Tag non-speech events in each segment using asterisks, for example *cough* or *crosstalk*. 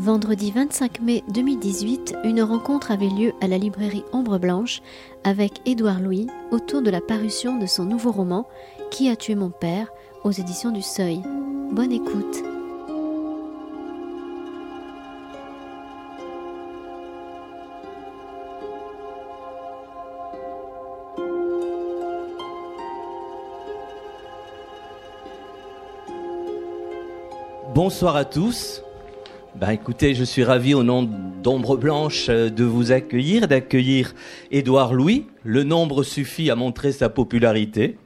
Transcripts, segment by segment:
Vendredi 25 mai 2018, une rencontre avait lieu à la librairie Ombre Blanche avec Édouard Louis autour de la parution de son nouveau roman Qui a tué mon père aux éditions du Seuil. Bonne écoute. Bonsoir à tous. Ben écoutez, je suis ravi au nom d'Ombre Blanche euh, de vous accueillir, d'accueillir Édouard Louis. Le nombre suffit à montrer sa popularité.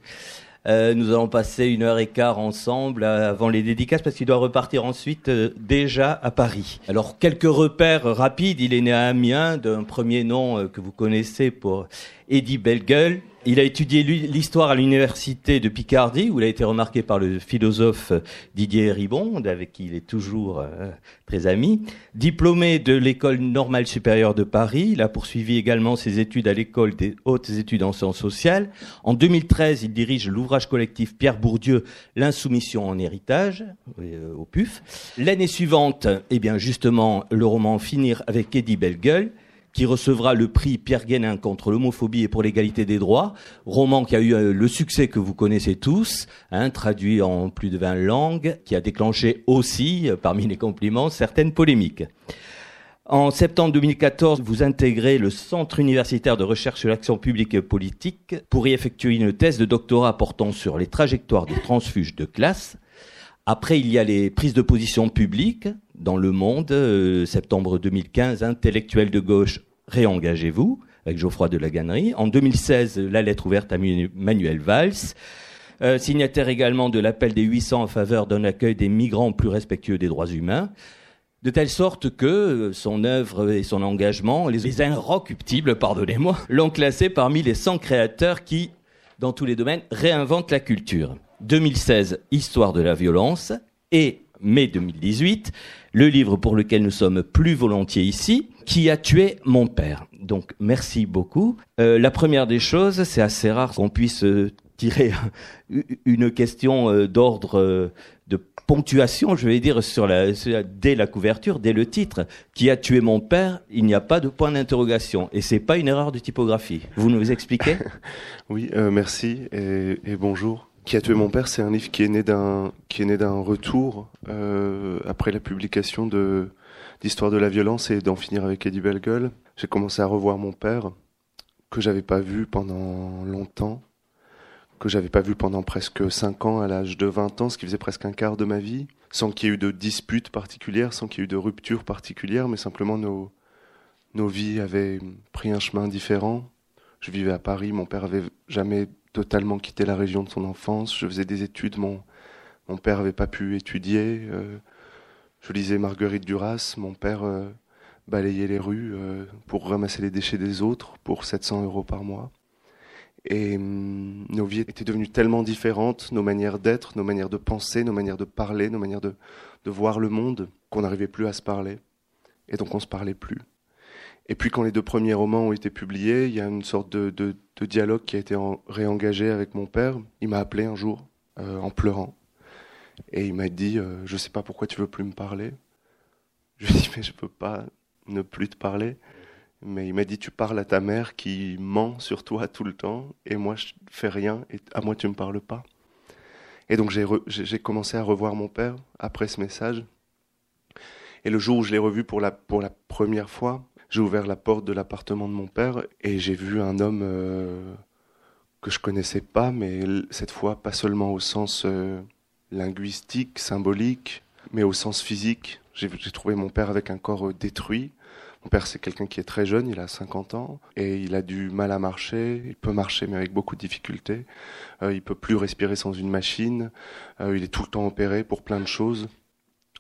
Euh, nous allons passer une heure et quart ensemble euh, avant les dédicaces parce qu'il doit repartir ensuite déjà à Paris. Alors quelques repères rapides. Il est né à Amiens d'un premier nom que vous connaissez pour Eddie Bellegueule. Il a étudié l'histoire à l'université de Picardie, où il a été remarqué par le philosophe Didier Ribond, avec qui il est toujours euh, très ami. Diplômé de l'école normale supérieure de Paris, il a poursuivi également ses études à l'école des hautes études en sciences sociales. En 2013, il dirige l'ouvrage collectif Pierre Bourdieu, L'insoumission en héritage, euh, au PUF. L'année suivante, eh bien justement, le roman Finir avec Eddie Bellegueule qui recevra le prix Pierre Guénin contre l'homophobie et pour l'égalité des droits, roman qui a eu euh, le succès que vous connaissez tous, hein, traduit en plus de 20 langues, qui a déclenché aussi, euh, parmi les compliments, certaines polémiques. En septembre 2014, vous intégrez le Centre universitaire de recherche sur l'action publique et politique pour y effectuer une thèse de doctorat portant sur les trajectoires des transfuges de classe. Après, il y a les prises de position publiques dans Le Monde, euh, septembre 2015, Intellectuel de gauche, réengagez-vous, avec Geoffroy de la Gannerie. En 2016, la lettre ouverte à Manuel Valls. Euh, signataire également de l'appel des 800 en faveur d'un accueil des migrants plus respectueux des droits humains. De telle sorte que euh, son œuvre et son engagement, les, les inrecuptibles, pardonnez-moi, l'ont classé parmi les 100 créateurs qui, dans tous les domaines, réinventent la culture. 2016, Histoire de la violence, et mai 2018, le livre pour lequel nous sommes plus volontiers ici, Qui a tué mon père. Donc merci beaucoup. Euh, la première des choses, c'est assez rare qu'on puisse euh, tirer *laughs* une question euh, d'ordre de ponctuation, je vais dire, sur la, dès la couverture, dès le titre. Qui a tué mon père Il n'y a pas de point d'interrogation. Et c'est pas une erreur de typographie. Vous nous expliquez? *laughs* Oui, merci et, et bonjour. Qui a tué mon père, c'est un livre qui est né d'un qui est né d'un retour euh, après la publication de d'Histoire de la violence et d'en finir avec Eddie Bellegueule. J'ai commencé à revoir mon père que j'avais pas vu pendant longtemps, que j'avais pas vu pendant presque cinq ans à l'âge de 20 ans, ce qui faisait presque un quart de ma vie, sans qu'il y ait eu de disputes particulières, sans qu'il y ait eu de ruptures particulières, mais simplement nos nos vies avaient pris un chemin différent. Je vivais à Paris, mon père avait jamais totalement quitté la région de son enfance. Je faisais des études, mon, mon père n'avait pas pu étudier. Euh, je lisais Marguerite Duras, mon père euh, balayait les rues euh, pour ramasser les déchets des autres pour 700 euros par mois. Et hum, nos vies étaient devenues tellement différentes, nos manières d'être, nos manières de penser, nos manières de parler, nos manières de, de voir le monde, qu'on n'arrivait plus à se parler. Et donc on se parlait plus. Et puis quand les deux premiers romans ont été publiés, il y a une sorte de, dialogue qui a été réengagé avec mon père. Il m'a appelé un jour euh, en pleurant et il m'a dit euh, je sais pas pourquoi tu veux plus me parler. Je lui ai dit mais je peux pas ne plus te parler. Mais il m'a dit tu parles à ta mère qui ment sur toi tout le temps et moi je fais rien et à moi tu me parles pas. Et donc j'ai commencé à revoir mon père après ce message. Et le jour où je l'ai revu pour la première fois, j'ai ouvert la porte de l'appartement de mon père et j'ai vu un homme euh, que je connaissais pas, mais cette fois pas seulement au sens euh, linguistique, symbolique, mais au sens physique. J'ai trouvé mon père avec un corps euh, détruit. Mon père, c'est quelqu'un qui est très jeune, il a 50 ans, et il a du mal à marcher. Il peut marcher, mais avec beaucoup de difficultés. Il peut plus respirer sans une machine. il est tout le temps opéré pour plein de choses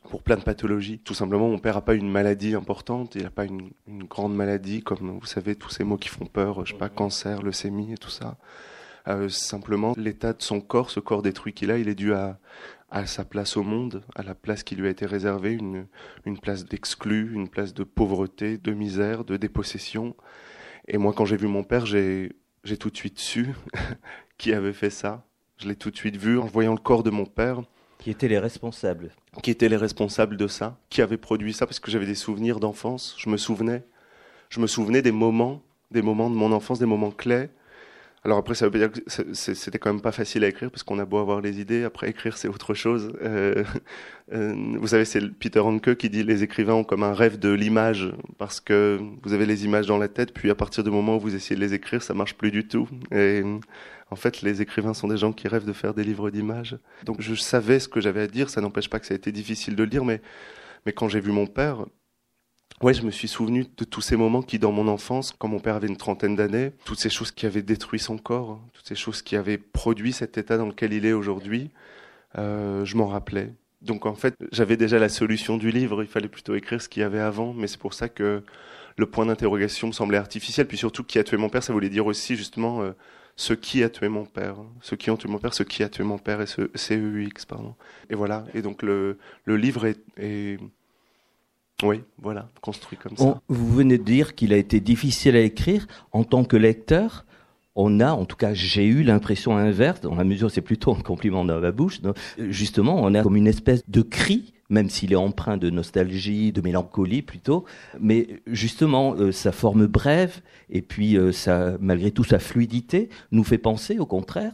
pour plein de pathologies. Tout simplement, mon père n'a pas une maladie importante, il n'a pas une, grande maladie comme, vous savez, tous ces mots qui font peur, je sais pas, cancer, leucémie et tout ça. Euh, simplement, l'état de son corps, ce corps détruit qu'il a, il est dû à, sa place au monde, à la place qui lui a été réservée, une, une place d'exclu, une place de pauvreté, de misère, de dépossession. Et moi, quand j'ai vu mon père, j'ai tout de suite su *laughs* qui avait fait ça. Je l'ai tout de suite vu en voyant le corps de mon père Qui étaient les responsables Qui étaient les responsables de ça Qui avaient produit ça Parce que j'avais des souvenirs d'enfance, je me souvenais. Je me souvenais des moments, des moments de mon enfance, des moments clés alors après, ça veut dire que c'était quand même pas facile à écrire parce qu'on a beau avoir les idées, après écrire c'est autre chose. Euh, euh, vous savez, c'est Peter Hanke qui dit les écrivains ont comme un rêve de l'image parce que vous avez les images dans la tête, puis à partir du moment où vous essayez de les écrire, ça marche plus du tout. Et en fait, les écrivains sont des gens qui rêvent de faire des livres d'images. Donc je savais ce que j'avais à dire. Ça n'empêche pas que ça a été difficile de le dire, mais mais quand j'ai vu mon père, Ouais, je me suis souvenu de tous ces moments qui, dans mon enfance, quand mon père avait une trentaine d'années, toutes ces choses qui avaient détruit son corps, toutes ces choses qui avaient produit cet état dans lequel il est aujourd'hui, euh, je m'en rappelais. Donc en fait, j'avais déjà la solution du livre, il fallait plutôt écrire ce qu'il y avait avant, mais c'est pour ça que le point d'interrogation me semblait artificiel. Puis surtout, qui a tué mon père, ça voulait dire aussi justement euh, ce qui a tué mon père, ce qui ont tué mon père, ce qui a tué mon père, et ce CEUX, pardon. Et voilà, et donc le, le livre est, est oui, voilà, construit comme ça. vous venez de dire qu'il a été difficile à écrire. En tant que lecteur, on a, en tout cas, j'ai eu l'impression inverse, dans la mesure, c'est plutôt un compliment dans ma bouche, justement, on a comme une espèce de cri, même s'il est empreint de nostalgie, de mélancolie plutôt, mais justement, euh, sa forme brève, et puis euh, malgré tout sa fluidité, nous fait penser, au contraire,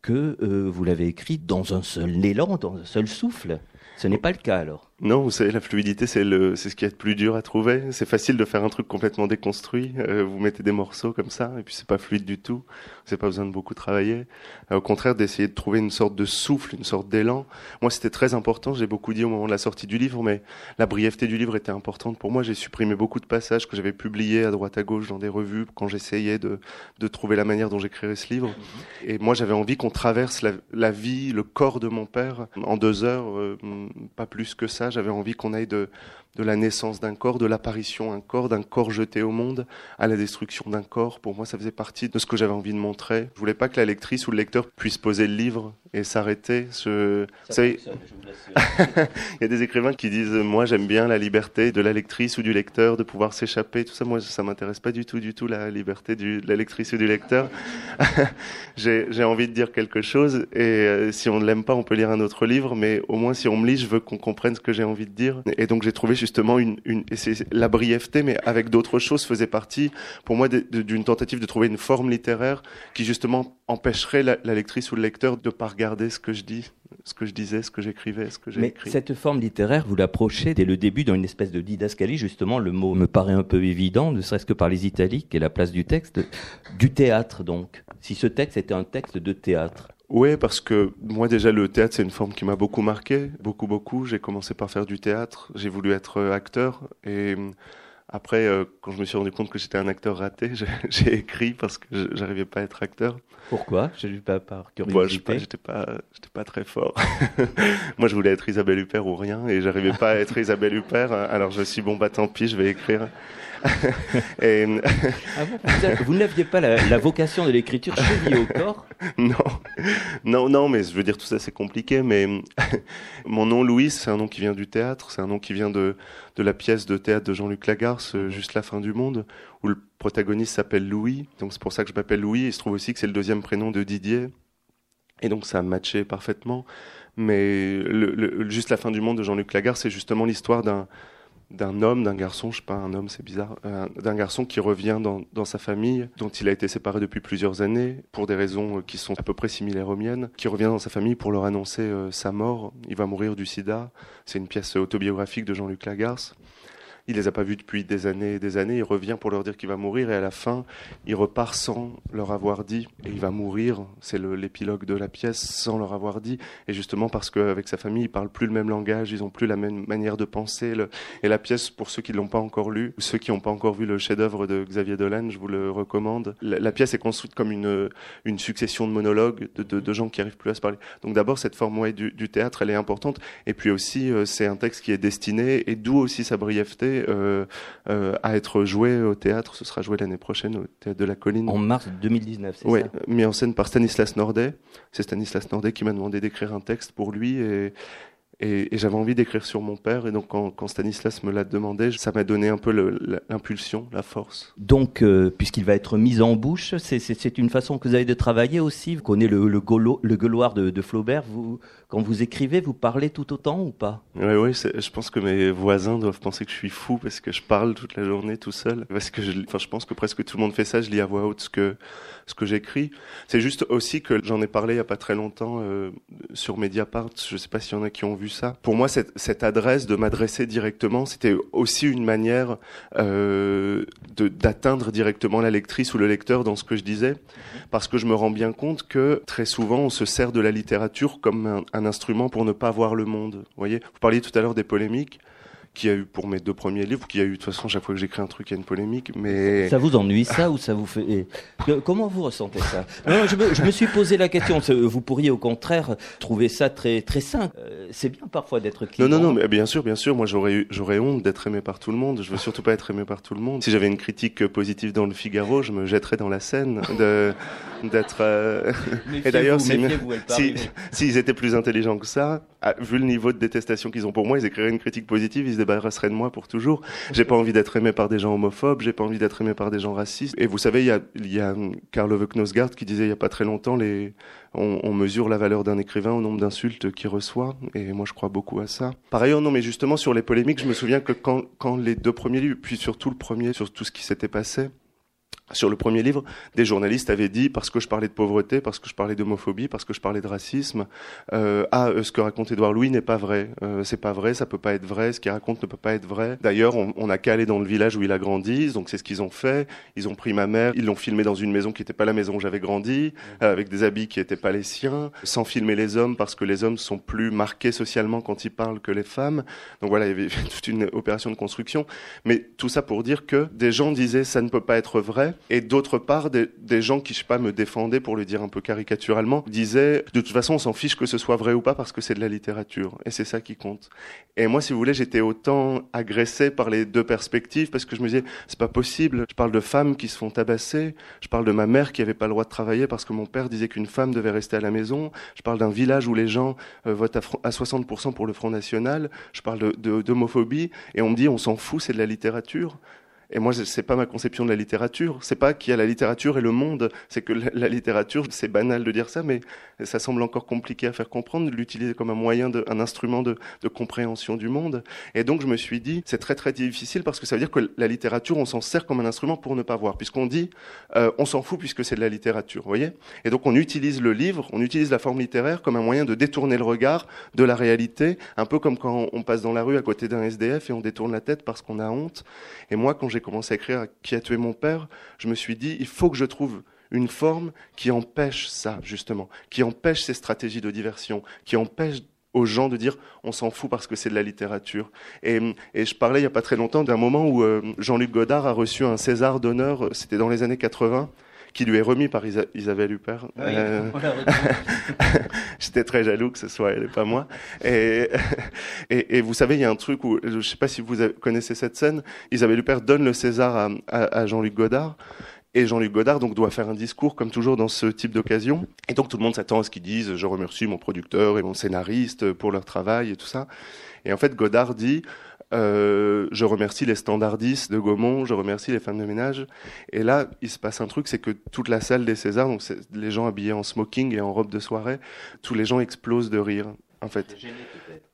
que euh, vous l'avez écrit dans un seul élan, dans un seul souffle. Ce n'est pas le cas alors. Non, vous savez, la fluidité, c'est le, c'est ce qui est le plus dur à trouver. C'est facile de faire un truc complètement déconstruit. Euh, vous mettez des morceaux comme ça, et puis c'est pas fluide du tout. N'avez pas besoin de beaucoup travailler. Euh, au contraire, d'essayer de trouver une sorte de souffle, une sorte d'élan. Moi, c'était très important. J'ai beaucoup dit au moment de la sortie du livre, mais la brièveté du livre était importante pour moi. J'ai supprimé beaucoup de passages que j'avais publiés à droite à gauche dans des revues quand j'essayais de, de trouver la manière dont j'écrirais ce livre. Et moi, j'avais envie qu'on traverse la, la, vie, le corps de mon père en deux heures, euh, pas plus que ça j'avais envie qu'on aille de, de la naissance d'un corps, de l'apparition d'un corps, d'un corps jeté au monde, à la destruction d'un corps. Pour moi, ça faisait partie de ce que j'avais envie de montrer. Je voulais pas que la lectrice ou le lecteur puisse poser le livre et s'arrêter. Ce... *laughs* il y a des écrivains qui disent moi j'aime bien la liberté de la lectrice ou du lecteur de pouvoir s'échapper. Tout ça, moi ça m'intéresse pas du tout, du tout la liberté du, de la lectrice ou du lecteur. *laughs* j'ai envie de dire quelque chose et euh, si on ne l'aime pas, on peut lire un autre livre, mais au moins si on me lit, je veux qu'on comprenne ce que j'ai envie de dire. Et donc j'ai trouvé justement une, une la brièveté, mais avec d'autres choses, faisait partie pour moi d'une tentative de trouver une forme littéraire qui justement empêcherait la, lectrice ou le lecteur de pas regarder ce que je dis, ce que je disais, ce que j'écrivais, ce que j'ai écrit. Mais cette forme littéraire, vous l'approchez dès le début dans une espèce de didascalie. Justement, le mot me paraît un peu évident, ne serait-ce que par les italiques et la place du texte, du théâtre donc. Si ce texte était un texte de théâtre. Oui, parce que moi déjà le théâtre c'est une forme qui m'a beaucoup marqué, beaucoup beaucoup. J'ai commencé par faire du théâtre, j'ai voulu être euh, acteur et euh, après euh, quand je me suis rendu compte que j'étais un acteur raté, *laughs* j'ai écrit parce que j'arrivais pas à être acteur. Pourquoi? Je n'ai pas par curiosité. j'étais pas, j'étais pas très fort. *laughs* moi je voulais être Isabelle Huppert ou rien et j'arrivais pas à être Isabelle Huppert. Alors je me suis dit, bon bah tant pis, je vais écrire. *laughs* Et... Ah vous, n'aviez pas la, vocation de l'écriture chevillée au corps? *laughs* Non, non, non, mais je veux dire tout ça c'est compliqué. Mais *laughs* mon nom Louis, c'est un nom qui vient du théâtre, c'est un nom qui vient de, de la pièce de théâtre de Jean-Luc Lagarce, euh, Juste la fin du monde, où le protagoniste s'appelle Louis. Donc c'est pour ça que je m'appelle Louis. Il se trouve aussi que c'est le deuxième prénom de Didier. Et donc ça a matché parfaitement. Mais le, juste la fin du monde de Jean-Luc Lagarce, c'est justement l'histoire d'un d'un homme, d'un garçon, je sais pas, un homme c'est bizarre, euh, d'un garçon qui revient dans, dans, sa famille, dont il a été séparé depuis plusieurs années, pour des raisons euh, qui sont à peu près similaires aux miennes, qui revient dans sa famille pour leur annoncer euh, sa mort. Il va mourir du sida. C'est une pièce autobiographique de Jean-Luc Lagarce. Il les a pas vus depuis des années et des années. Il revient pour leur dire qu'il va mourir et à la fin, il repart sans leur avoir dit et il va mourir. C'est l'épilogue de la pièce sans leur avoir dit. Et justement parce qu'avec sa famille, ils parlent plus le même langage, ils ont plus la même manière de penser. Et la pièce, pour ceux qui l'ont pas encore lu, ou ceux qui n'ont pas encore vu le chef-d'œuvre de Xavier Dolan, je vous le recommande. La, pièce est construite comme une, succession de monologues de, de, gens qui arrivent plus à se parler. Donc d'abord, cette forme ouais, du, du, théâtre, elle est importante. Et puis aussi, euh, c'est un texte qui est destiné, et d'où aussi sa brièveté euh, euh, à être joué au théâtre. Ce sera joué l'année prochaine au théâtre de la Colline. En mars 2019, c'est oui, mis en scène par Stanislas Nordet. C'est Stanislas Nordet qui m'a demandé d'écrire un texte pour lui et Et, j'avais envie d'écrire sur mon père. Et donc, quand, Stanislas me l'a demandé, ça m'a donné un peu l'impulsion, la force. Donc, euh, puisqu'il va être mis en bouche, c'est une façon que vous avez de travailler aussi. Vous connaissez le, le, le gueuloir de, de Flaubert. Vous, quand vous écrivez, vous parlez tout autant ou pas? Oui, oui. Je pense que mes voisins doivent penser que je suis fou parce que je parle toute la journée tout seul. Parce que je, enfin, je pense que presque tout le monde fait ça. Je lis à voix haute ce que ce que j'écris. C'est juste aussi que j'en ai parlé il y a pas très longtemps euh, sur Mediapart. Je sais pas s'il y en a qui ont vu ça. Pour moi, cette, cette adresse de m'adresser directement, c'était aussi une manière euh, d'atteindre directement la lectrice ou le lecteur dans ce que je disais, parce que je me rends bien compte que très souvent on se sert de la littérature comme un, un instrument pour ne pas voir le monde. Vous voyez, vous parliez tout à l'heure des polémiques qu'il y a eu pour mes deux premiers livres, qu'il y a eu de toute façon chaque fois que j'écris un truc, il y a une polémique. Mais ça vous ennuie ça ou ça vous fait Comment vous ressentez ça? Non, je, me, je, me, suis posé la question. Vous pourriez au contraire trouver ça très très sain. Euh, c'est bien parfois d'être Non non non, mais bien sûr bien sûr. Moi j'aurais j'aurais honte d'être aimé par tout le monde. Je veux surtout pas être aimé par tout le monde. Si j'avais une critique positive dans le Figaro, je me jetterais dans la scène de d'être. Euh, *laughs* et d'ailleurs, s'ils si, si, étaient plus intelligents que ça, vu le niveau de détestation qu'ils ont pour moi, ils écriraient une critique positive, ils débarrasseraient de moi pour toujours. J'ai pas envie d'être aimé par des gens homophobes, j'ai pas envie d'être aimé par des gens racistes. Et vous savez, il y a, Karl Ove Knosgaard qui disait il y a pas très longtemps, les, on, on mesure la valeur d'un écrivain au nombre d'insultes qu'il reçoit. Et moi, je crois beaucoup à ça. Par ailleurs, non, mais justement, sur les polémiques, je me souviens que quand, quand les deux premiers puis surtout le premier, sur tout ce qui s'était passé, sur le premier livre, des journalistes avaient dit, parce que je parlais de pauvreté, parce que je parlais d'homophobie, parce que je parlais de racisme, euh, ah, euh, ce que raconte Édouard Louis n'est pas vrai. Euh, c'est pas vrai, ça peut pas être vrai, ce qu'il raconte ne peut pas être vrai. D'ailleurs, on, on a qu'à aller dans le village où il a grandi, donc c'est ce qu'ils ont fait. Ils ont pris ma mère, ils l'ont filmé dans une maison qui n'était pas la maison où j'avais grandi, euh, avec des habits qui n'étaient pas les siens, sans filmer les hommes, parce que les hommes sont plus marqués socialement quand ils parlent que les femmes. Donc voilà, il y avait *laughs* toute une opération de construction. Mais tout ça pour dire que des gens disaient, ça ne peut pas être vrai, et d'autre part, des, gens qui, je sais pas, me défendaient, pour le dire un peu caricaturalement, disaient, de toute façon, on s'en fiche que ce soit vrai ou pas parce que c'est de la littérature. Et c'est ça qui compte. Et moi, si vous voulez, j'étais autant agressé par les deux perspectives parce que je me disais, c'est pas possible. Je parle de femmes qui se font tabasser. Je parle de ma mère qui avait pas le droit de travailler parce que mon père disait qu'une femme devait rester à la maison. Je parle d'un village où les gens euh, votent à, 60% pour le Front National. Je parle d'homophobie. Et on me dit, on s'en fout, c'est de la littérature. Et moi, c'est pas ma conception de la littérature. C'est pas qu'il y a la littérature et le monde. C'est que la, littérature, c'est banal de dire ça, mais ça semble encore compliqué à faire comprendre, l'utiliser comme un moyen, de, un instrument de, de, compréhension du monde. Et donc, je me suis dit, c'est très très difficile parce que ça veut dire que la littérature, on s'en sert comme un instrument pour ne pas voir, puisqu'on dit, euh, on s'en fout puisque c'est de la littérature, voyez? Et donc, on utilise le livre, on utilise la forme littéraire comme un moyen de détourner le regard de la réalité, un peu comme quand on passe dans la rue à côté d'un SDF et on détourne la tête parce qu'on a honte. Et moi, quand j'ai commencé à écrire Qui a tué mon père, je me suis dit, il faut que je trouve une forme qui empêche ça, justement, qui empêche ces stratégies de diversion, qui empêche aux gens de dire on s'en fout parce que c'est de la littérature. Et, et, je parlais il n'y a pas très longtemps d'un moment où euh, Jean-Luc Godard a reçu un César d'honneur, c'était dans les années 80, qui lui est remis par Isabelle Huppert. Euh, *laughs* j'étais très jaloux que ce soit elle et pas moi. Et, *laughs* et, et vous savez, il y a un truc où, je ne sais pas si vous connaissez cette scène, Isabelle Huppert donne le César à, à, à Jean-Luc Godard. Et Jean-Luc Godard donc doit faire un discours comme toujours dans ce type d'occasion. Et donc tout le monde s'attend à ce qu'ils disent je remercie mon producteur et mon scénariste pour leur travail et tout ça. Et en fait Godard dit euh, je remercie les standardistes de Gaumont, je remercie les femmes de ménage. Et là, il se passe un truc, c'est que toute la salle des Césars, donc les gens habillés en smoking et en robe de soirée, tous les gens explosent de rire en fait.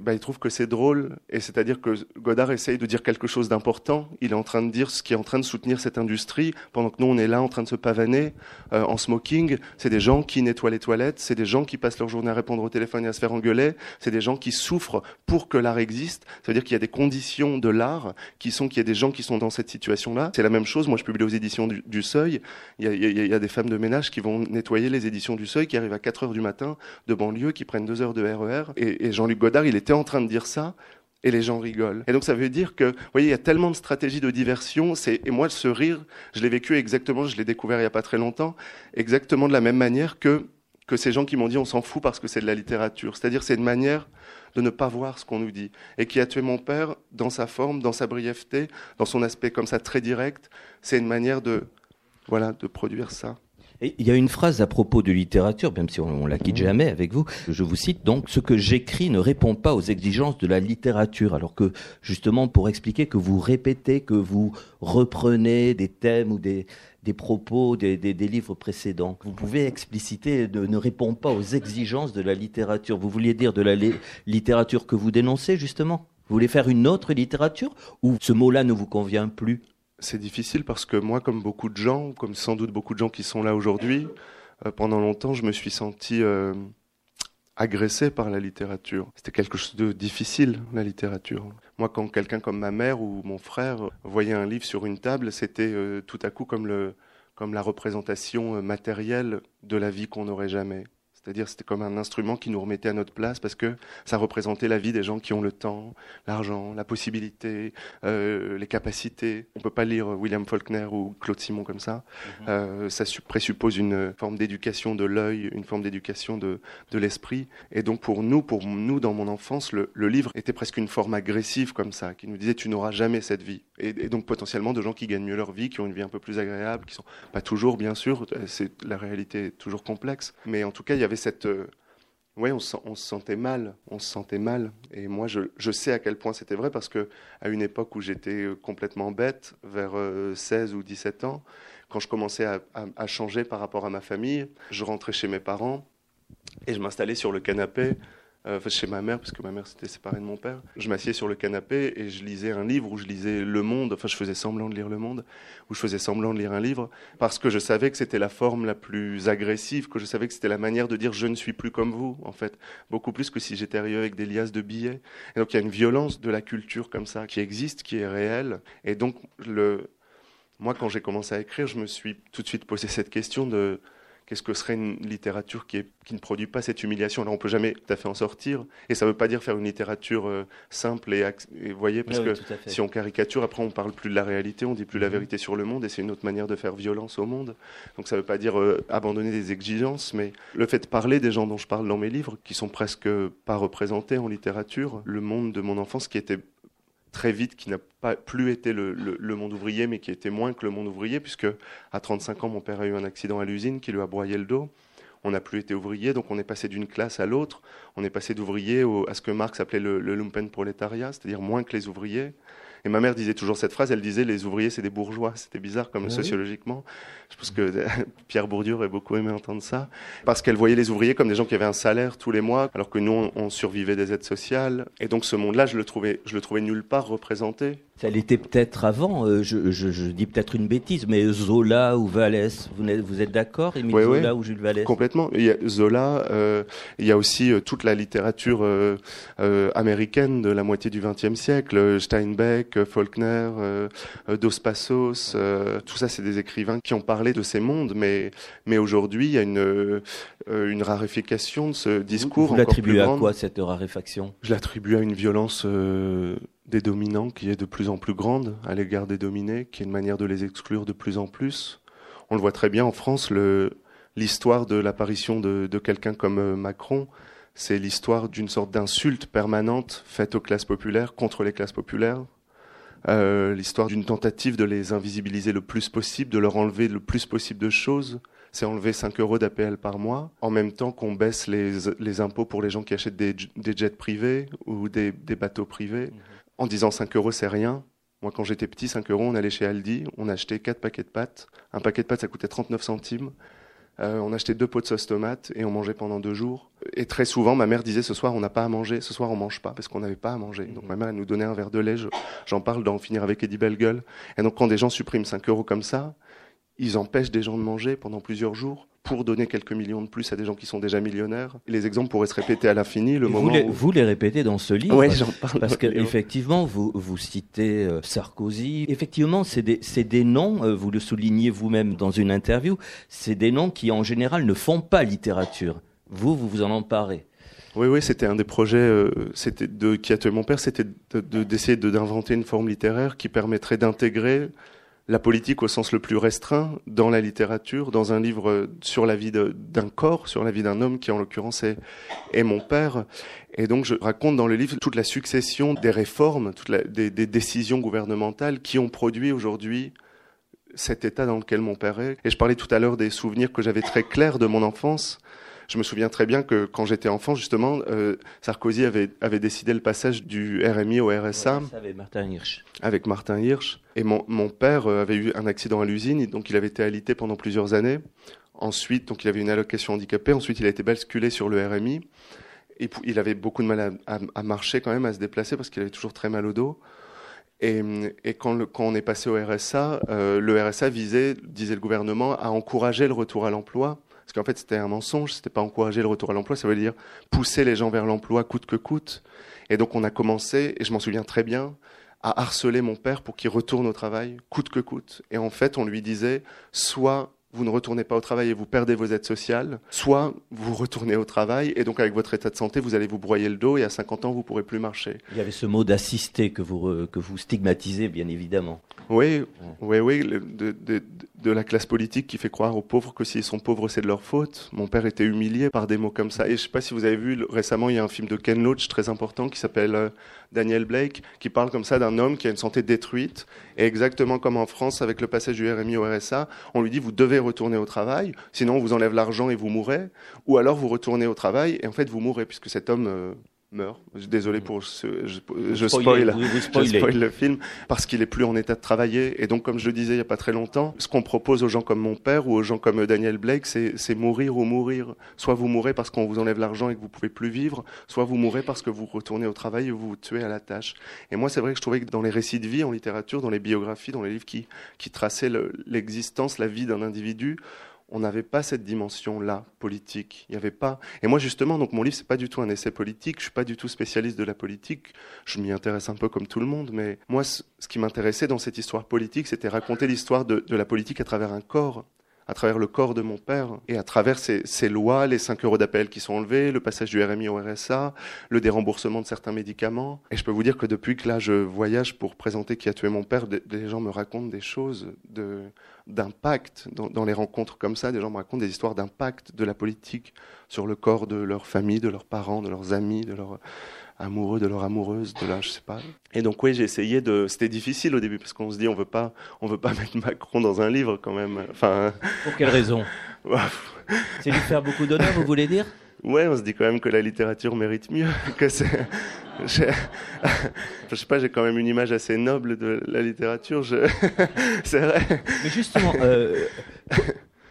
Bah, il trouve que c'est drôle, et c'est-à-dire que Godard essaye de dire quelque chose d'important. Il est en train de dire ce qui est en train de soutenir cette industrie, pendant que nous on est là en train de se pavaner euh, en smoking. C'est des gens qui nettoient les toilettes, c'est des gens qui passent leur journée à répondre au téléphone et à se faire engueuler, c'est des gens qui souffrent pour que l'art existe. Ça veut dire qu'il y a des conditions de l'art qui sont qu'il y a des gens qui sont dans cette situation-là. C'est la même chose. Moi, je publie aux éditions du, Seuil. Il y, a, il y, a, des femmes de ménage qui vont nettoyer les éditions du Seuil, qui arrivent à 4 heures du matin de banlieue, qui prennent 2 heures de RER et, Jean-Luc Godard, il était en train de dire ça, et les gens rigolent. Et donc ça veut dire que, vous voyez, il y a tellement de stratégies de diversion, et moi ce rire, je l'ai vécu exactement, je l'ai découvert il n'y a pas très longtemps, exactement de la même manière que, que ces gens qui m'ont dit on s'en fout parce que c'est de la littérature. C'est-à-dire c'est une manière de ne pas voir ce qu'on nous dit. Et qui a tué mon père dans sa forme, dans sa brièveté, dans son aspect comme ça très direct, c'est une manière de, voilà, de produire ça. Il y a une phrase à propos de littérature, même si on, la quitte mmh. jamais avec vous. Je vous cite donc ce que j'écris ne répond pas aux exigences de la littérature, alors que justement pour expliquer que vous répétez, que vous reprenez des thèmes ou des, des propos des, livres précédents. Vous pouvez expliciter ne, ne répond pas aux exigences de la littérature. Vous vouliez dire de la littérature que vous dénoncez justement? Vous voulez faire une autre littérature? Ou ce mot-là ne vous convient plus? C'est difficile parce que moi, comme beaucoup de gens, comme sans doute beaucoup de gens qui sont là aujourd'hui, euh, pendant longtemps, je me suis senti euh, agressé par la littérature. C'était quelque chose de difficile, la littérature. Moi, quand quelqu'un comme ma mère ou mon frère voyait un livre sur une table, c'était euh, tout à coup comme, le, comme la représentation matérielle de la vie qu'on n'aurait jamais. C'est-à-dire c'était comme un instrument qui nous remettait à notre place parce que ça représentait la vie des gens qui ont le temps, l'argent, la possibilité, euh, les capacités. On peut pas lire William Faulkner ou Claude Simon comme ça. Mhm. Euh, ça présuppose une forme d'éducation de l'œil, une forme d'éducation de, de l'esprit. Et donc pour nous, pour nous dans mon enfance, le, le, livre était presque une forme agressive comme ça, qui nous disait tu n'auras jamais cette vie. Et, et, donc potentiellement de gens qui gagnent mieux leur vie, qui ont une vie un peu plus agréable, qui sont pas toujours bien sûr, c'est la réalité est toujours complexe, mais en tout cas il y avait Euh, on, se sentait mal, on se sentait mal. Et moi, je, sais à quel point c'était vrai parce que à une époque où j'étais euh, complètement bête, vers 16 euh, ou 17 ans, quand je commençais à, changer par rapport à ma famille, je rentrais chez mes parents et je m'installais sur le canapé euh, chez ma mère, parce que ma mère s'était séparée de mon père. Je m'assieds sur le canapé et je lisais un livre où je lisais Le Monde, enfin je faisais semblant de lire Le Monde, où je faisais semblant de lire un livre, parce que je savais que c'était la forme la plus agressive, que je savais que c'était la manière de dire je ne suis plus comme vous, en fait, beaucoup plus que si j'étais arrivé avec des liasses de billets. Et donc il y a une violence de la culture comme ça qui existe, qui est réelle. Et donc le... moi, quand j'ai commencé à écrire, je me suis tout de suite posé cette question de qu'est-ce que serait une littérature qui, ne produit pas cette humiliation? Alors on peut jamais tout à fait en sortir, et ça ne veut pas dire faire une littérature euh, simple et, vous voyez, parce que si on caricature, après on parle plus de la réalité, on dit plus la mhm. vérité sur le monde, et c'est une autre manière de faire violence au monde. Donc ça ne veut pas dire euh, abandonner des exigences, mais le fait de parler des gens dont je parle dans mes livres, qui sont presque pas représentés en littérature, le monde de mon enfance qui était très vite, qui n'a pas plus été le, monde ouvrier, mais qui était moins que le monde ouvrier, puisque à 35 ans, mon père a eu un accident à l'usine qui lui a broyé le dos. On n'a plus été ouvrier, donc on est passé d'une classe à l'autre. On est passé d'ouvrier à ce que Marx appelait le, le lumpenprolétariat, c'est-à-dire moins que les ouvriers. Et ma mère disait toujours cette phrase, elle disait les ouvriers c'est des bourgeois. C'était bizarre comme sociologiquement. Je pense que *laughs* Pierre Bourdieu aurait beaucoup aimé entendre ça. Parce qu'elle voyait les ouvriers comme des gens qui avaient un salaire tous les mois, alors que nous on, survivait des aides sociales. Et donc ce monde-là, je le trouvais, je le trouvais nulle part représenté. Ça l'était peut-être avant, euh, je, je, je, dis peut-être une bêtise, mais Zola ou Vallès, vous, êtes, vous êtes d'accord Émile Zola ou Jules Vallès? Complètement. Il y a Zola, euh, il y a aussi euh, toute la littérature euh, américaine de la moitié du XXe siècle, Steinbeck, Faulkner, Dos Passos, tout ça c'est des écrivains qui ont parlé de ces mondes, mais, mais aujourd'hui il y a une, une raréfaction de ce discours. Vous, vous l'attribuez à quoi cette raréfaction? Je l'attribue à une violence des dominants qui est de plus en plus grande à l'égard des dominés, qui est une manière de les exclure de plus en plus. On le voit très bien en France, l'histoire de l'apparition de, quelqu'un comme euh, Macron, c'est l'histoire d'une sorte d'insulte permanente faite aux classes populaires contre les classes populaires. Euh, l'histoire d'une tentative de les invisibiliser le plus possible, de leur enlever le plus possible de choses. C'est enlever 5 euros d'APL par mois, en même temps qu'on baisse les, impôts pour les gens qui achètent des, jets privés ou des, bateaux privés. Mmh en disant 5 euros c'est rien. Moi quand j'étais petit, 5 euros, on allait chez Aldi, on achetait 4 paquets de pâtes. Un paquet de pâtes ça coûtait 39 centimes. Euh, on achetait deux pots de sauce tomate et on mangeait pendant deux jours. Et très souvent, ma mère disait ce soir on n'a pas à manger, ce soir on mange pas parce qu'on n'avait pas à manger. Donc ma mère elle nous donnait un verre de lait. J'en parle dans Finir avec Eddie Bellegueule. Et donc quand des gens suppriment 5 euros comme ça, ils empêchent des gens de manger pendant plusieurs jours pour donner quelques millions de plus à des gens qui sont déjà millionnaires. les exemples pourraient se répéter à l'infini. Le moment vous, les, vous les répétez dans ce livre. Oui, j'en parle. Parce qu'effectivement, vous, vous citez euh, Sarkozy. Effectivement, c'est des, des, noms, euh, vous le soulignez vous-même dans une interview, c'est des noms qui en général ne font pas littérature. Vous, vous vous en emparez. Oui, oui, c'était un des projets euh, c'était de, qui a tué mon père, c'était d'essayer de, d'inventer une forme littéraire qui permettrait d'intégrer la politique au sens le plus restreint dans la littérature, dans un livre sur la vie d'un corps, sur la vie d'un homme qui en l'occurrence est, mon père. Et donc je raconte dans le livre toute la succession des réformes, des, des, décisions gouvernementales qui ont produit aujourd'hui cet état dans lequel mon père est. Et je parlais tout à l'heure des souvenirs que j'avais très clairs de mon enfance. Je me souviens très bien que quand j'étais enfant, justement, euh, Sarkozy avait, avait décidé le passage du RMI au RSA. avec Martin Hirsch. Avec Martin Hirsch. Et mon, mon père euh, avait eu un accident à l'usine, donc il avait été alité pendant plusieurs années. Ensuite, donc il avait une allocation handicapée. Ensuite, il a été basculé sur le RMI. Et il avait beaucoup de mal à, à, marcher quand même, à se déplacer parce qu'il avait toujours très mal au dos. Et, et quand, le, quand, on est passé au RSA, euh, le RSA visait, disait le gouvernement, à encourager le retour à l'emploi parce qu'en fait, c'était un mensonge, c'était pas encourager le retour à l'emploi, ça veut dire pousser les gens vers l'emploi coûte que coûte. Et donc, on a commencé, et je m'en souviens très bien, à harceler mon père pour qu'il retourne au travail coûte que coûte. Et en fait, on lui disait soit vous ne retournez pas au travail et vous perdez vos aides sociales, soit vous retournez au travail et donc avec votre état de santé, vous allez vous broyer le dos et à 50 ans, vous pourrez plus marcher. Il y avait ce mot d'assister que vous, que vous stigmatisez, bien évidemment. Oui, oui, oui, de, de, de, la classe politique qui fait croire aux pauvres que s'ils sont pauvres, c'est de leur faute. Mon père était humilié par des mots comme ça. Et je ne sais pas si vous avez vu, récemment, il y a un film de Ken Loach très important qui s'appelle euh, Daniel Blake, qui parle comme ça d'un homme qui a une santé détruite. Et exactement comme en France, avec le passage du RMI au RSA, on lui dit vous devez retourner au travail, sinon on vous enlève l'argent et vous mourrez. Ou alors vous retournez au travail et en fait vous mourrez, puisque cet homme... Meurt. Désolé pour ce, je, je, spoil, *laughs* je spoil le film parce qu'il est plus en état de travailler. Et donc, comme je le disais il y a pas très longtemps, ce qu'on propose aux gens comme mon père ou aux gens comme Daniel Blake, c'est mourir ou mourir. Soit vous mourrez parce qu'on vous enlève l'argent et que vous pouvez plus vivre, soit vous mourrez parce que vous retournez au travail et vous vous tuez à la tâche. Et moi, c'est vrai que je trouvais que dans les récits de vie en littérature, dans les biographies, dans les livres qui, qui traçaient l'existence, la vie d'un individu, on n'avait pas cette dimension-là politique. Il n'y avait pas. Et moi, justement, donc mon livre, c'est pas du tout un essai politique. Je suis pas du tout spécialiste de la politique. Je m'y intéresse un peu comme tout le monde, mais moi, ce qui m'intéressait dans cette histoire politique, c'était raconter l'histoire de, la politique à travers un corps à travers le corps de mon père et à travers ces, lois, les 5 euros d'appel qui sont enlevés, le passage du RMI au RSA, le déremboursement de certains médicaments. Et je peux vous dire que depuis que là je voyage pour présenter qui a tué mon père, des gens me racontent des choses de, d'impact dans, les rencontres comme ça. Des gens me racontent des histoires d'impact de la politique sur le corps de leur famille, de leurs parents, de leurs amis, de leurs amoureux, de leurs amoureuses, de là, je sais pas. Et donc oui, j'ai essayé de. C'était difficile au début parce qu'on se dit on veut pas, on veut pas *laughs* mettre Macron dans un livre quand même. Enfin. Pour quelle raison? *laughs* C'est lui faire beaucoup d'honneur, vous voulez dire? Ouais, on se dit quand même que la littérature mérite mieux. *laughs* Que je, je sais pas, j'ai quand même une image assez noble de la littérature. Je... *laughs* c'est vrai. Mais justement, euh,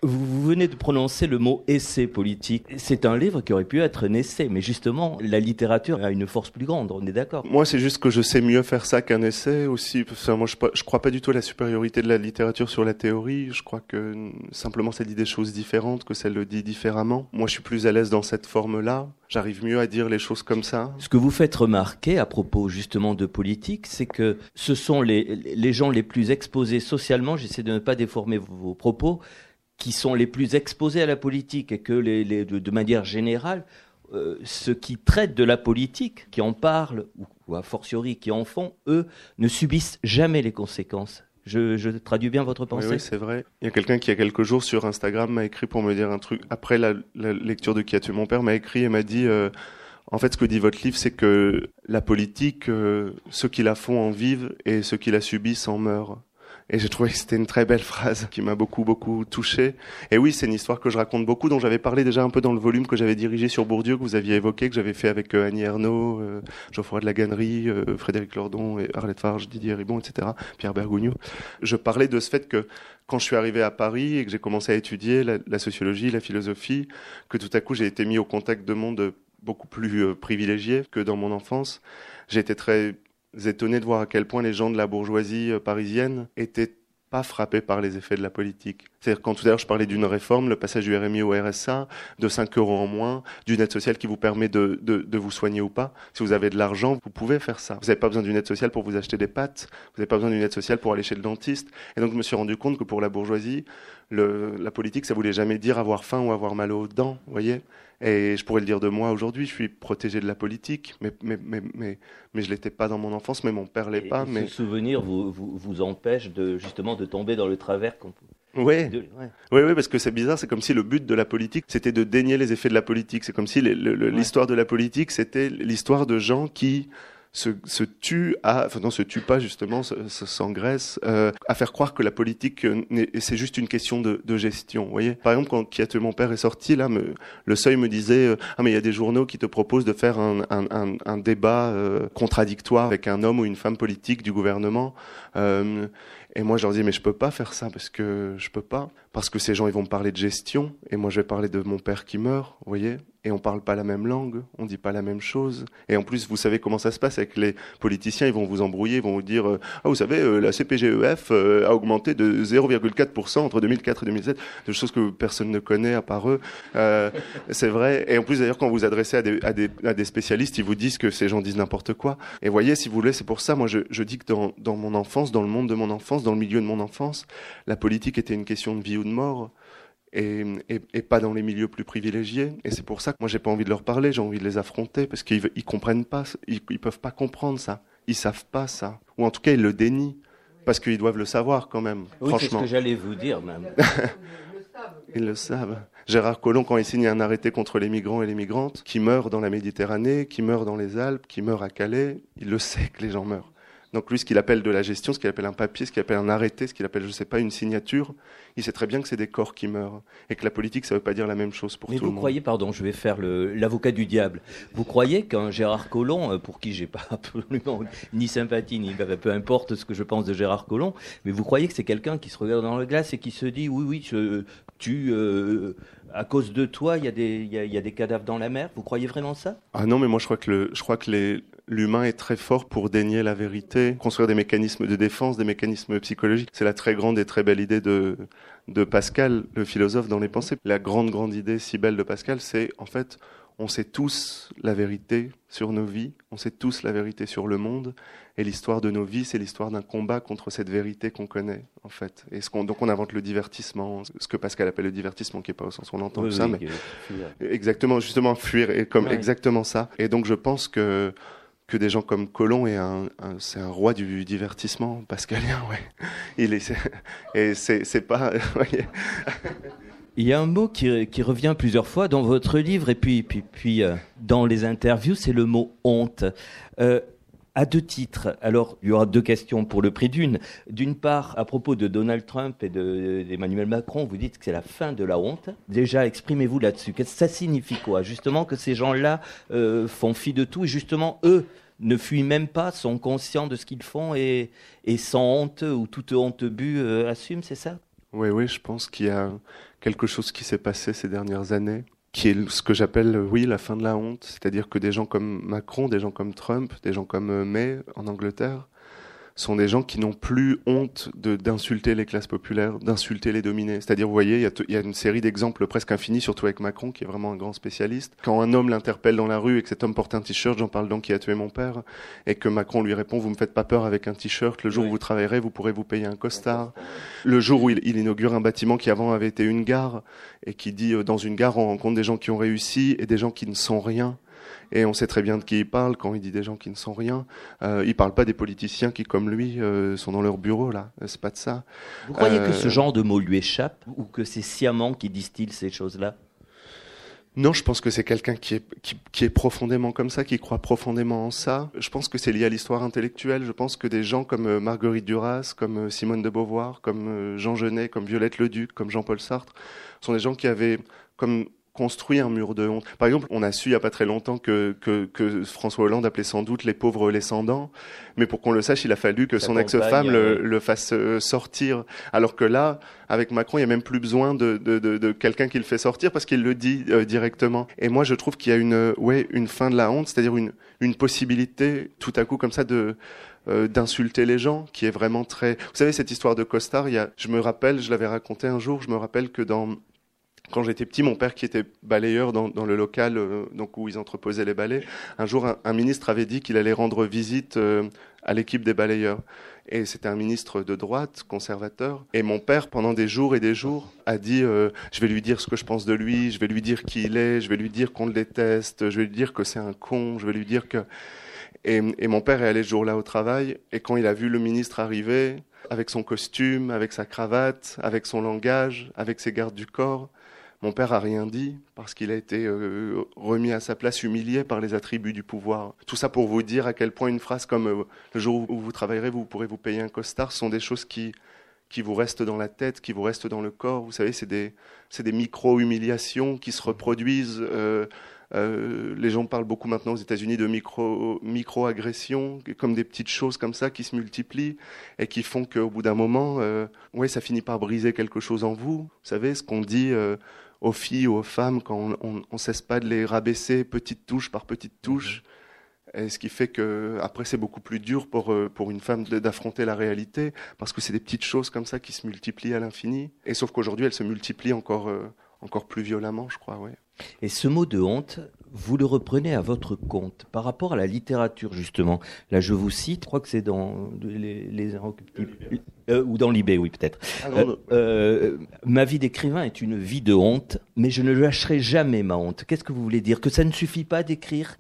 vous venez de prononcer le mot essai politique. C'est un livre qui aurait pu être un essai, mais justement, la littérature a une force plus grande, on est d'accord Moi, c'est juste que je sais mieux faire ça qu'un essai aussi. moi, je, je crois pas du tout à la supériorité de la littérature sur la théorie. Je crois que simplement, ça dit des choses différentes, que ça le dit différemment. Moi, je suis plus à l'aise dans cette forme-là. J'arrive mieux à dire les choses comme ça. Ce que vous faites remarquer à propos justement de politique, c'est que ce sont les, les gens les plus exposés socialement, j'essaie de ne pas déformer vos propos, qui sont les plus exposés à la politique et que les, les, de, manière générale, euh, ceux qui traitent de la politique, qui en parlent, ou, a fortiori qui en font, eux, ne subissent jamais les conséquences. Je, je traduis bien votre pensée. Oui, c'est vrai. Il y a quelqu'un qui, il y a quelques jours, sur Instagram, m'a écrit pour me dire un truc. Après la, la lecture de Qui a tué mon père, m'a écrit et m'a dit euh, En fait, ce que dit votre livre, c'est que la politique, euh, ceux qui la font en vivent et ceux qui la subissent en meurent. Et j'ai trouvé que c'était une très belle phrase qui m'a beaucoup, beaucoup touché. Et oui, c'est une histoire que je raconte beaucoup, dont j'avais parlé déjà un peu dans le volume que j'avais dirigé sur Bourdieu, que vous aviez évoqué, que j'avais fait avec euh, Annie Ernaux, euh, Geoffroy de la Gannerie, euh, Frédéric Lordon, et Arlette Farge, Didier Ribon, etc., Pierre Bergogneau. Je parlais de ce fait que quand je suis arrivé à Paris et que j'ai commencé à étudier la, la, sociologie, la philosophie, que tout à coup j'ai été mis au contact de mondes beaucoup plus privilégiés que dans mon enfance. J'ai été très étonné de voir à quel point les gens de la bourgeoisie euh, parisienne étaient pas frappés par les effets de la politique. C'est-à-dire quand tout à l'heure je parlais d'une réforme, le passage du RMI au RSA, de 5 euros en moins, d'une aide sociale qui vous permet de, de, de, vous soigner ou pas. Si vous avez de l'argent, vous pouvez faire ça. Vous n'avez pas besoin d'une aide sociale pour vous acheter des pâtes, vous n'avez pas besoin d'une aide sociale pour aller chez le dentiste. Et donc je me suis rendu compte que pour la bourgeoisie, le, la politique, ça voulait jamais dire avoir faim ou avoir mal aux dents, vous voyez et je pourrais le dire de moi aujourd'hui, je suis protégé de la politique, mais, mais, mais, mais, mais je ne l'étais pas dans mon enfance, mais mon père l'est pas. Mais... Ce souvenir vous, vous, vous, empêche de, justement de tomber dans le travers oui. oui, oui, parce que c'est bizarre, c'est comme si le but de la politique, c'était de dénier les effets de la politique. C'est comme si l'histoire de la politique, c'était l'histoire de gens qui se, se tue à, enfin non, se tue pas justement, s'engraisse euh, à faire croire que la politique euh, c'est juste une question de, de, gestion. Vous voyez, par exemple quand Qui a tué mon père est sorti, là, le Seuil me disait euh, ah mais il y a des journaux qui te proposent de faire un, un, un, un débat euh, contradictoire avec un homme ou une femme politique du gouvernement. Et moi, je leur dis, mais je peux pas faire ça parce que je peux pas. Parce que ces gens, ils vont me parler de gestion. Et moi, je vais parler de mon père qui meurt, vous voyez et on parle pas la même langue, on dit pas la même chose. Et en plus, vous savez comment ça se passe avec les politiciens, ils vont vous embrouiller, ils vont vous dire euh, ah vous savez euh, la CPGEF euh, a augmenté de 0,4% entre 2004 et 2007, des choses que personne ne connaît à part eux. c'est vrai. Et en plus d'ailleurs quand vous adressez à des, spécialistes, ils vous disent que ces gens disent n'importe quoi. Et voyez, si vous voulez, c'est pour ça, moi je, dis que dans mon enfance, dans le monde de mon enfance, dans le milieu de mon enfance, la politique était une question de vie ou de mort et, et, et, pas dans les milieux plus privilégiés. Et c'est pour ça que moi j'ai pas envie de leur parler, j'ai envie de les affronter parce qu'ils ils comprennent pas, ils, ils peuvent pas comprendre ça, ils savent pas ça, ou en tout cas ils le dénient parce qu'ils doivent le savoir quand même. Oui, franchement. c'est ce que j'allais vous dire même. *laughs* ils le savent. Gérard Collomb, quand il signe un arrêté contre les migrants et les migrantes, qui meurent dans la Méditerranée, qui meurent dans les Alpes, qui meurent à Calais, il le sait que les gens meurent. Donc lui, ce qu'il appelle de la gestion, ce qu'il appelle un papier, ce qu'il appelle un arrêté, ce qu'il appelle, je ne sais pas, une signature, il sait très bien que c'est des corps qui meurent. Et que la politique, ça ne veut pas dire la même chose pour Mais tout le vous monde. croyez, pardon, je vais faire l'avocat du diable, vous croyez qu'un Gérard Collomb, euh, pour qui j'ai pas *laughs* absolument ni sympathie, ni peu importe ce que je pense de Gérard Collomb, mais vous croyez que c'est quelqu'un qui se regarde dans le glace et qui se dit, oui, oui, je, tu... Euh, à cause de toi, il y, a des, il, y a, y a des cadavres dans la mer? Vous croyez vraiment ça? Ah non, mais moi je crois que, le, je crois que les, l'humain est très fort pour dénier la vérité, construire des mécanismes de défense, des mécanismes psychologiques. C'est la très grande et très belle idée de, de Pascal, le philosophe dans les pensées. La grande, grande idée si belle de Pascal, c'est en fait, on sait tous la vérité sur nos vies, on sait tous la vérité sur le monde, et l'histoire de nos vies, c'est l'histoire d'un combat contre cette vérité qu'on connaît, en fait. Et ce qu'on, donc on invente le divertissement, ce que Pascal appelle le divertissement, qui est pas au sens où on entend oui, tout ça, mais exactement, justement, fuir, et comme Ouais. exactement ça. Et donc je pense que que des gens comme Colomb est c'est un roi du divertissement pascalien, ouais. Il est, et c'est, pas. *laughs* Il y a un mot qui, qui revient plusieurs fois dans votre livre et puis, puis, puis euh, dans les interviews, c'est le mot honte. Euh, à deux titres. Alors, il y aura deux questions pour le prix d'une. D'une part, à propos de Donald Trump et de- d'Emmanuel Macron, vous dites que c'est la fin de la honte. Déjà, exprimez-vous là-dessus. Qu'est-ce que ça signifie quoi? Justement que ces gens-là euh, font fi de tout et justement, eux ne fuient même pas, sont conscients de ce qu'ils font et, sans honte ou toute honte bu euh, assument, c'est ça? Oui, oui, je pense qu'il y a quelque chose qui s'est passé ces dernières années, qui est ce que j'appelle, euh, oui, la fin de la honte. C'est-à-dire que des gens comme Macron, des gens comme Trump, des gens comme euh, May en Angleterre, sont des gens qui n'ont plus honte de- d'insulter les classes populaires, d'insulter les dominés. C'est-à-dire, vous voyez, il y y a une série d'exemples presque infinis, surtout avec Macron, qui est vraiment un grand spécialiste. Quand un homme l'interpelle dans la rue et que cet homme porte un t-shirt, j'en parle donc qui a tué mon père, et que Macron lui répond, vous me faites pas peur avec un t-shirt, le jour Oui. où vous travaillerez, vous pourrez vous payer un costard. Le jour où il, il inaugure un bâtiment qui avant avait été une gare, et qui dit, euh, dans une gare, on rencontre des gens qui ont réussi et des gens qui ne sont rien. Et on sait très bien de qui il parle quand il dit des gens qui ne sont rien. Euh, il parle pas des politiciens qui, comme lui, euh, sont dans leur bureau là. C'est pas de ça. Vous croyez Euh, que ce genre de mots lui échappe ou que c'est sciemment qui distille ces choses-là? Non, je pense que c'est quelqu'un qui est, qui, qui est profondément comme ça, qui croit profondément en ça. Je pense que c'est lié à l'histoire intellectuelle. Je pense que des gens comme euh, Marguerite Duras, comme euh, Simone de Beauvoir, comme euh, Jean Genet, comme Violette Leduc, comme Jean-Paul Sartre, sont des gens qui avaient comme construit un mur de honte. Par exemple, on a su il y a pas très longtemps que, que, que François Hollande appelait sans doute les pauvres les sans dents, mais pour qu'on le sache, il a fallu que son ex-femme le, euh, le fasse euh, sortir. Alors que là, avec Macron, il y a même plus besoin de, de, de, de quelqu'un qui le fait sortir parce qu'il le dit euh, directement. Et moi, je trouve qu'il y a une, ouais, une fin de la honte, c'est-à-dire une, une possibilité tout à coup comme ça de euh, d'insulter les gens, qui est vraiment très. Vous savez cette histoire de costard, il y a, je me rappelle, je l'avais raconté un jour, je me rappelle que dans quand j'étais petit, mon père qui était balayeur dans, dans le local euh, donc où ils entreposaient les balais, un jour un, ministre avait dit qu'il allait rendre visite euh, à l'équipe des balayeurs. Et c'était un ministre de droite, conservateur. Et mon père, pendant des jours et des jours, a dit euh, Je vais lui dire ce que je pense de lui, je vais lui dire qui il est, je vais lui dire qu'on le déteste, je vais lui dire que c'est un con, je vais lui dire que. Et, et mon père est allé ce jour-là au travail, et quand il a vu le ministre arriver, avec son costume, avec sa cravate, avec son langage, avec ses gardes du corps, Mon père a rien dit parce qu'il a été euh, remis à sa place, humilié par les attributs du pouvoir. Tout ça pour vous dire à quel point une phrase comme euh, le jour où vous travaillerez, vous pourrez vous payer un costard sont des choses qui qui vous restent dans la tête, qui vous restent dans le corps. Vous savez, c'est des, des micro-humiliations qui se reproduisent. Euh, les gens parlent beaucoup maintenant aux États-Unis de micro, micro-agressions, comme des petites choses comme ça qui se multiplient et qui font qu'au bout d'un moment, ouais, ça finit par briser quelque chose en vous. Vous savez, ce qu'on dit aux filles ou aux femmes quand on ne cesse pas de les rabaisser petite touche par petite touche. Et ce qui fait que après c'est beaucoup plus dur pour euh, pour une femme d'affronter la réalité parce que c'est des petites choses comme ça qui se multiplient à l'infini. Et sauf qu'aujourd'hui elles se multiplient encore euh, encore plus violemment, je crois, ouais. Et ce mot de honte, vous le reprenez à votre compte par rapport à la littérature justement. Là, je vous cite, je crois que c'est dans les, les euh, ou dans Libé, oui peut-être. Ah euh, euh, ma vie d'écrivain est une vie de honte, mais je ne lâcherai jamais ma honte. Qu'est-ce que vous voulez dire? Que ça ne suffit pas d'écrire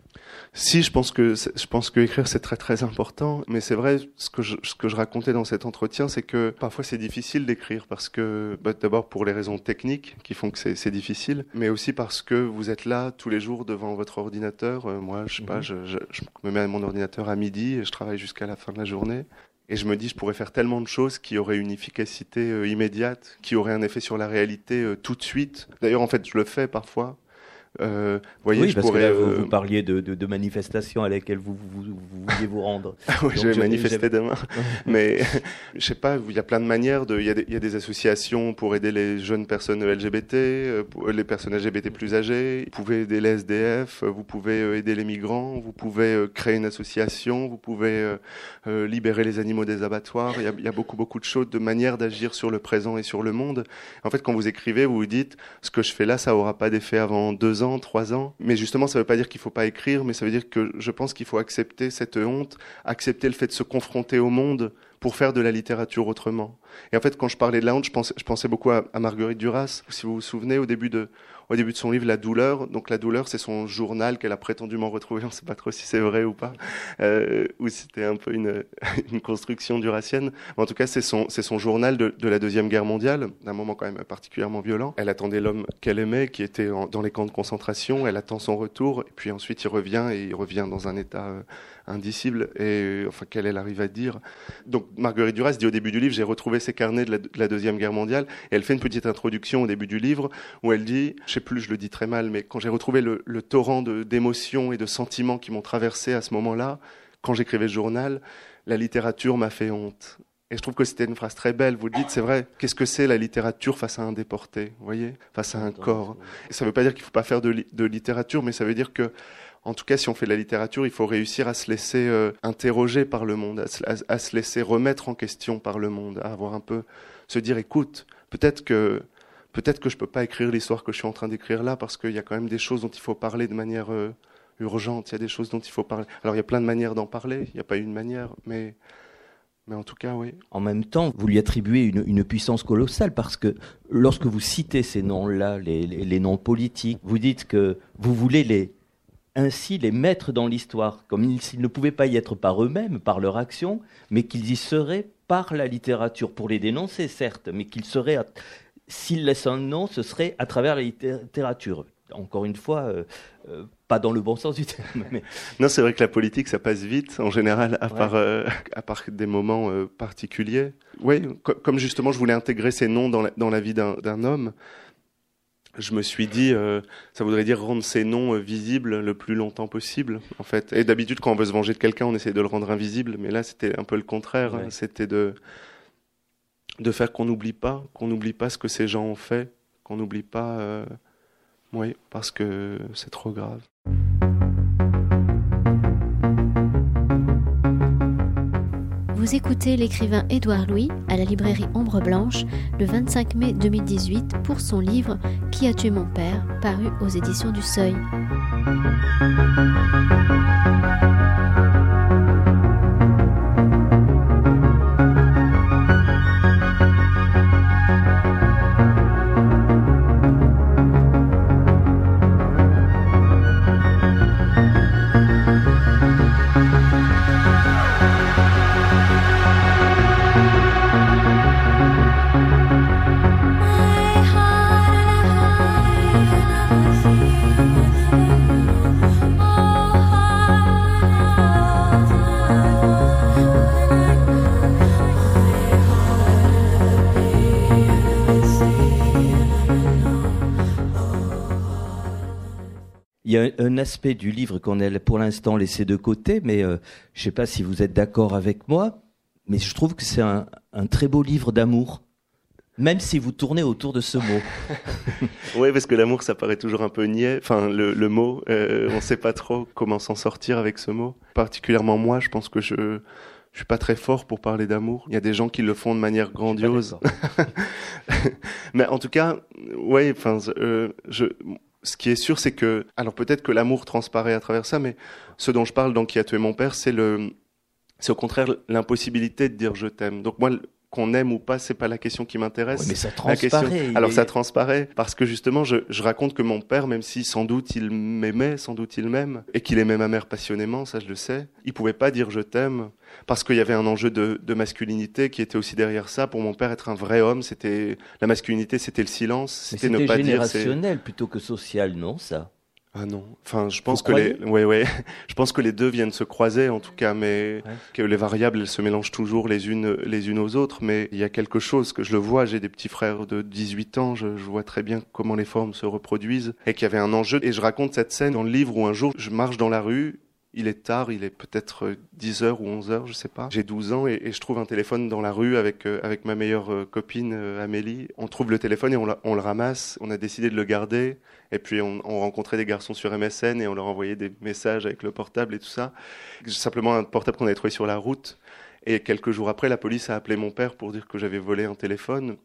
si, je pense que je pense que écrire c'est très très important, mais c'est vrai ce que je, ce que je racontais dans cet entretien, c'est que parfois c'est difficile d'écrire parce que bah, d'abord pour les raisons techniques qui font que c'est difficile, mais aussi parce que vous êtes là tous les jours devant votre ordinateur. Euh, moi, je sais pas, mhm. je, je, je, me mets à mon ordinateur à midi et je travaille jusqu'à la fin de la journée. Et je me dis, je pourrais faire tellement de choses qui auraient une efficacité euh, immédiate, qui auraient un effet sur la réalité euh, tout de suite. D'ailleurs, en fait, je le fais parfois. Euh, voyez, oui, je parce pourrais, que vous, euh, parliez de, de, de, manifestations à laquelle vous, vous, vous vouliez vous rendre. *laughs* oui, je vais manifester demain. *laughs* Mais je sais pas, il y a plein de manières. De, il, y a des, il y a des associations pour aider les jeunes personnes LGBT, euh, pour les personnes LGBT plus âgées. Vous pouvez aider les SDF, vous pouvez euh, aider les migrants, vous pouvez créer une association, vous pouvez euh, libérer les animaux des abattoirs. Il y, a, y a beaucoup, beaucoup de choses, de manières d'agir sur le présent et sur le monde. En fait, quand vous écrivez, vous vous dites, ce que je fais là, ça aura pas d'effet avant deux ans trois ans. Mais justement, ça ne veut pas dire qu'il ne faut pas écrire, mais ça veut dire que je pense qu'il faut accepter cette honte, accepter le fait de se confronter au monde pour faire de la littérature autrement. Et en fait, quand je parlais de la honte, je pensais, beaucoup à Marguerite Duras. Si vous vous souvenez, au début de, au début de son livre La douleur. Donc la douleur, c'est son journal qu'elle a prétendument retrouvé. *laughs* On ne sait pas trop si c'est vrai ou pas, euh, ou c'était un peu une, *laughs* une construction duracienne. En tout cas, c'est son, c'est son journal de, de, la deuxième guerre mondiale, d'un moment quand même particulièrement violent. Elle attendait l'homme qu'elle aimait, qui était dans les camps de concentration. Elle attend son retour, et puis ensuite il revient et il revient dans un état euh, indicible. Et enfin, qu'elle elle arrive à dire. Donc Marguerite Duras dit au début du livre, j'ai retrouvé ses carnets de la, de la deuxième guerre mondiale, et elle fait une petite introduction au début du livre où elle dit sais plus, je le dis très mal, mais quand j'ai retrouvé le, le torrent d'émotions et de sentiments qui m'ont traversé à ce moment-là, quand j'écrivais le journal, la littérature m'a fait honte. Et je trouve que c'était une phrase très belle. Vous le dites, c'est vrai. Qu'est-ce que c'est la littérature face à un déporté, vous voyez, face à un corps. Et ça ne veut pas dire qu'il ne faut pas faire de, de, littérature, mais ça veut dire que, en tout cas, si on fait de la littérature, il faut réussir à se laisser euh, interroger par le monde, à se, laisser remettre en question par le monde, à avoir un peu, se dire, écoute, peut-être que peut-être que je peux pas écrire l'histoire que je suis en train d'écrire là parce qu'il y a quand même des choses dont il faut parler de manière euh, urgente. Il y a des choses dont il faut parler. Alors il y a plein de manières d'en parler. Il n'y a pas une manière, mais mais en tout cas, oui. En même temps, vous lui attribuez une, une puissance colossale parce que lorsque vous citez ces noms-là, les, les, noms politiques, vous dites que vous voulez les ainsi les mettre dans l'histoire, comme s'ils ne pouvaient pas y être par eux-mêmes, par leur action, mais qu'ils y seraient par la littérature, pour les dénoncer, certes, mais qu'ils seraient s'il laisse un nom, ce serait à travers la littérature. Encore une fois, euh, euh, pas dans le bon sens du terme. Mais... *laughs* Non, c'est vrai que la politique, ça passe vite en général, à, ouais. part, euh, à part des moments particuliers. Oui, co comme justement je voulais intégrer ces noms dans la, dans la vie d'un homme, je me suis dit, euh, ça voudrait dire rendre ces noms euh, visibles le plus longtemps possible, en fait. Et d'habitude, quand on veut se venger de quelqu'un, on essaie de le rendre invisible, mais là, c'était un peu le contraire. Ouais. Hein. C'était de de faire qu'on n'oublie pas, qu'on n'oublie pas ce que ces gens ont fait, qu'on n'oublie pas, euh, oui, parce que c'est trop grave. Vous écoutez l'écrivain Édouard Louis à la librairie Ombre Blanche le 25 mai 2018 pour son livre Qui a tué mon père, paru aux éditions du Seuil. Un aspect du livre qu'on a pour l'instant laissé de côté, mais je ne sais pas si vous êtes d'accord avec moi, mais je trouve que c'est un, très beau livre d'amour. Même si vous tournez autour de ce mot. *laughs* oui, parce que l'amour, ça paraît toujours un peu niais. Enfin, le, mot, on ne sait pas trop comment s'en sortir avec ce mot. Particulièrement moi, je pense que je, je suis pas très fort pour parler d'amour. Il y a des gens qui le font de manière grandiose. *laughs* Mais en tout cas, ouais, enfin, euh, je, ce qui est sûr, c'est que, alors peut-être que l'amour transparaît à travers ça, mais ce dont je parle dans Qui a tué mon père, c'est le, c'est au contraire l'impossibilité de dire je t'aime. Donc moi, qu'on aime ou pas, c'est pas la question qui m'intéresse. mais ça transparaît. Alors ça transparaît parce que justement, je, je, raconte que mon père, même si sans doute il m'aimait, sans doute il m'aime, et qu'il aimait ma mère passionnément, ça je le sais, il pouvait pas dire je t'aime parce qu'il y avait un enjeu de, de, masculinité qui était aussi derrière ça. Pour mon père, être un vrai homme, c'était la masculinité, c'était le silence, c'était ne pas dire. C'était générationnel plutôt que social, non ça? Ah non. Enfin, je pense que les, ouais, ouais. *laughs* Je pense que les deux viennent se croiser, en tout cas, mais que les variables, elles se mélangent toujours les unes, les unes aux autres. Mais il y a quelque chose que je le vois. J'ai des petits frères de 18 ans. Je, je, vois très bien comment les formes se reproduisent et qu'il y avait un enjeu. Et je raconte cette scène dans le livre où un jour, je marche dans la rue il est tard, il est peut-être 10 heures ou 11 heures, je sais pas. J'ai 12 ans et, je trouve un téléphone dans la rue avec, euh, avec ma meilleure euh, copine euh, Amélie. On trouve le téléphone et on, on, le ramasse. On a décidé de le garder. Et puis on, on, rencontrait des garçons sur MSN et on leur envoyait des messages avec le portable et tout ça. Simplement un portable qu'on avait trouvé sur la route. Et quelques jours après, la police a appelé mon père pour dire que j'avais volé un téléphone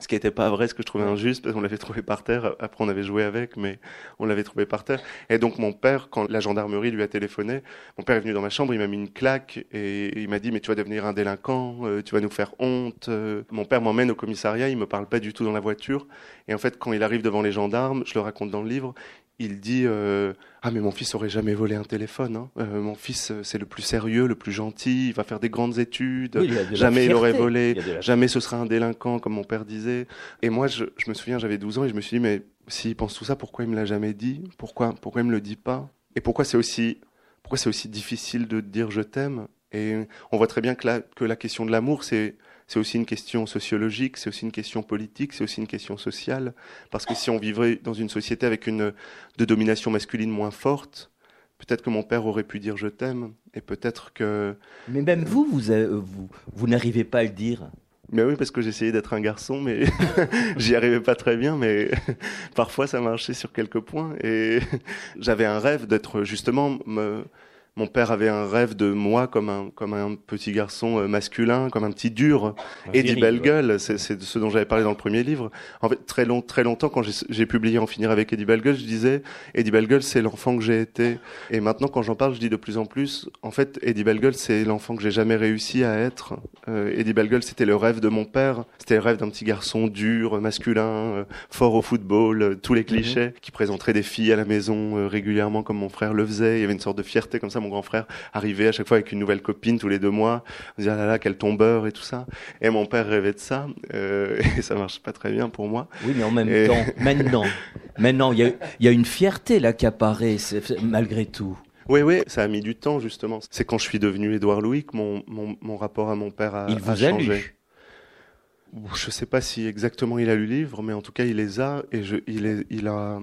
ce qui n'était pas vrai, ce que je trouvais injuste, parce qu'on l'avait trouvé par terre. Après, on avait joué avec, mais on l'avait trouvé par terre. Et donc, mon père, quand la gendarmerie lui a téléphoné, mon père est venu dans ma chambre, il m'a mis une claque et il m'a dit, mais tu vas devenir un délinquant, euh, tu vas nous faire honte. Euh. Mon père m'emmène au commissariat, il me parle pas du tout dans la voiture. Et en fait, quand il arrive devant les gendarmes, je le raconte dans le livre, il dit euh, ah mais mon fils aurait jamais volé un téléphone. Hein. Euh, mon fils c'est le plus sérieux, le plus gentil. Il va faire des grandes études. jamais il aurait volé. Jamais ce sera un délinquant comme mon père disait. Et moi je, me souviens j'avais 12 ans et je me suis dit mais s'il pense tout ça pourquoi il me l'a jamais dit? Pourquoi pourquoi il me le dit pas? Et pourquoi c'est aussi pourquoi aussi difficile de dire je t'aime? Et on voit très bien que la, que la question de l'amour c'est c'est aussi une question sociologique, c'est aussi une question politique, c'est aussi une question sociale. Parce que si on vivrait dans une société avec une de domination masculine moins forte, peut-être que mon père aurait pu dire je t'aime, et peut-être que. Mais même vous, vous, vous, vous n'arrivez pas à le dire. Mais oui, parce que j'essayais d'être un garçon, mais *laughs* j'y arrivais pas très bien, mais *laughs* parfois ça marchait sur quelques points. Et *laughs* j'avais un rêve d'être justement me, mon père avait un rêve de moi comme un, comme un petit garçon euh, masculin, comme un petit dur. Eddie Bellegueule, c'est ce dont j'avais parlé dans le premier livre. En fait, très, long, très longtemps, quand j'ai publié En finir avec Eddie Bellegueule, je disais, Eddie Bellegueule, c'est l'enfant que j'ai été. Et maintenant, quand j'en parle, je dis de plus en plus, en fait, Eddie Bellegueule, c'est l'enfant que j'ai jamais réussi à être. Euh, Eddie Bellegueule, c'était le rêve de mon père. C'était le rêve d'un petit garçon dur, masculin, euh, fort au football, euh, tous les mhm. clichés, qui présenterait des filles à la maison régulièrement comme mon frère le faisait. Il y avait une sorte de fierté comme ça mon grand frère arrivait à chaque fois avec une nouvelle copine tous les deux mois, on disait ah là là quel tombeur et tout ça. Et mon père rêvait de ça euh, *laughs* et ça marche pas très bien pour moi. Oui, mais en même temps, maintenant, maintenant il y a, y a une fierté là qui apparaît malgré tout. Oui, oui, ça a mis du temps justement. C'est quand je suis devenu Édouard Louis que mon, mon, mon, rapport à mon père a, il vous changé. A lu. Je ne sais pas si exactement il a lu le livre, mais en tout cas il les a et je, il, est, il a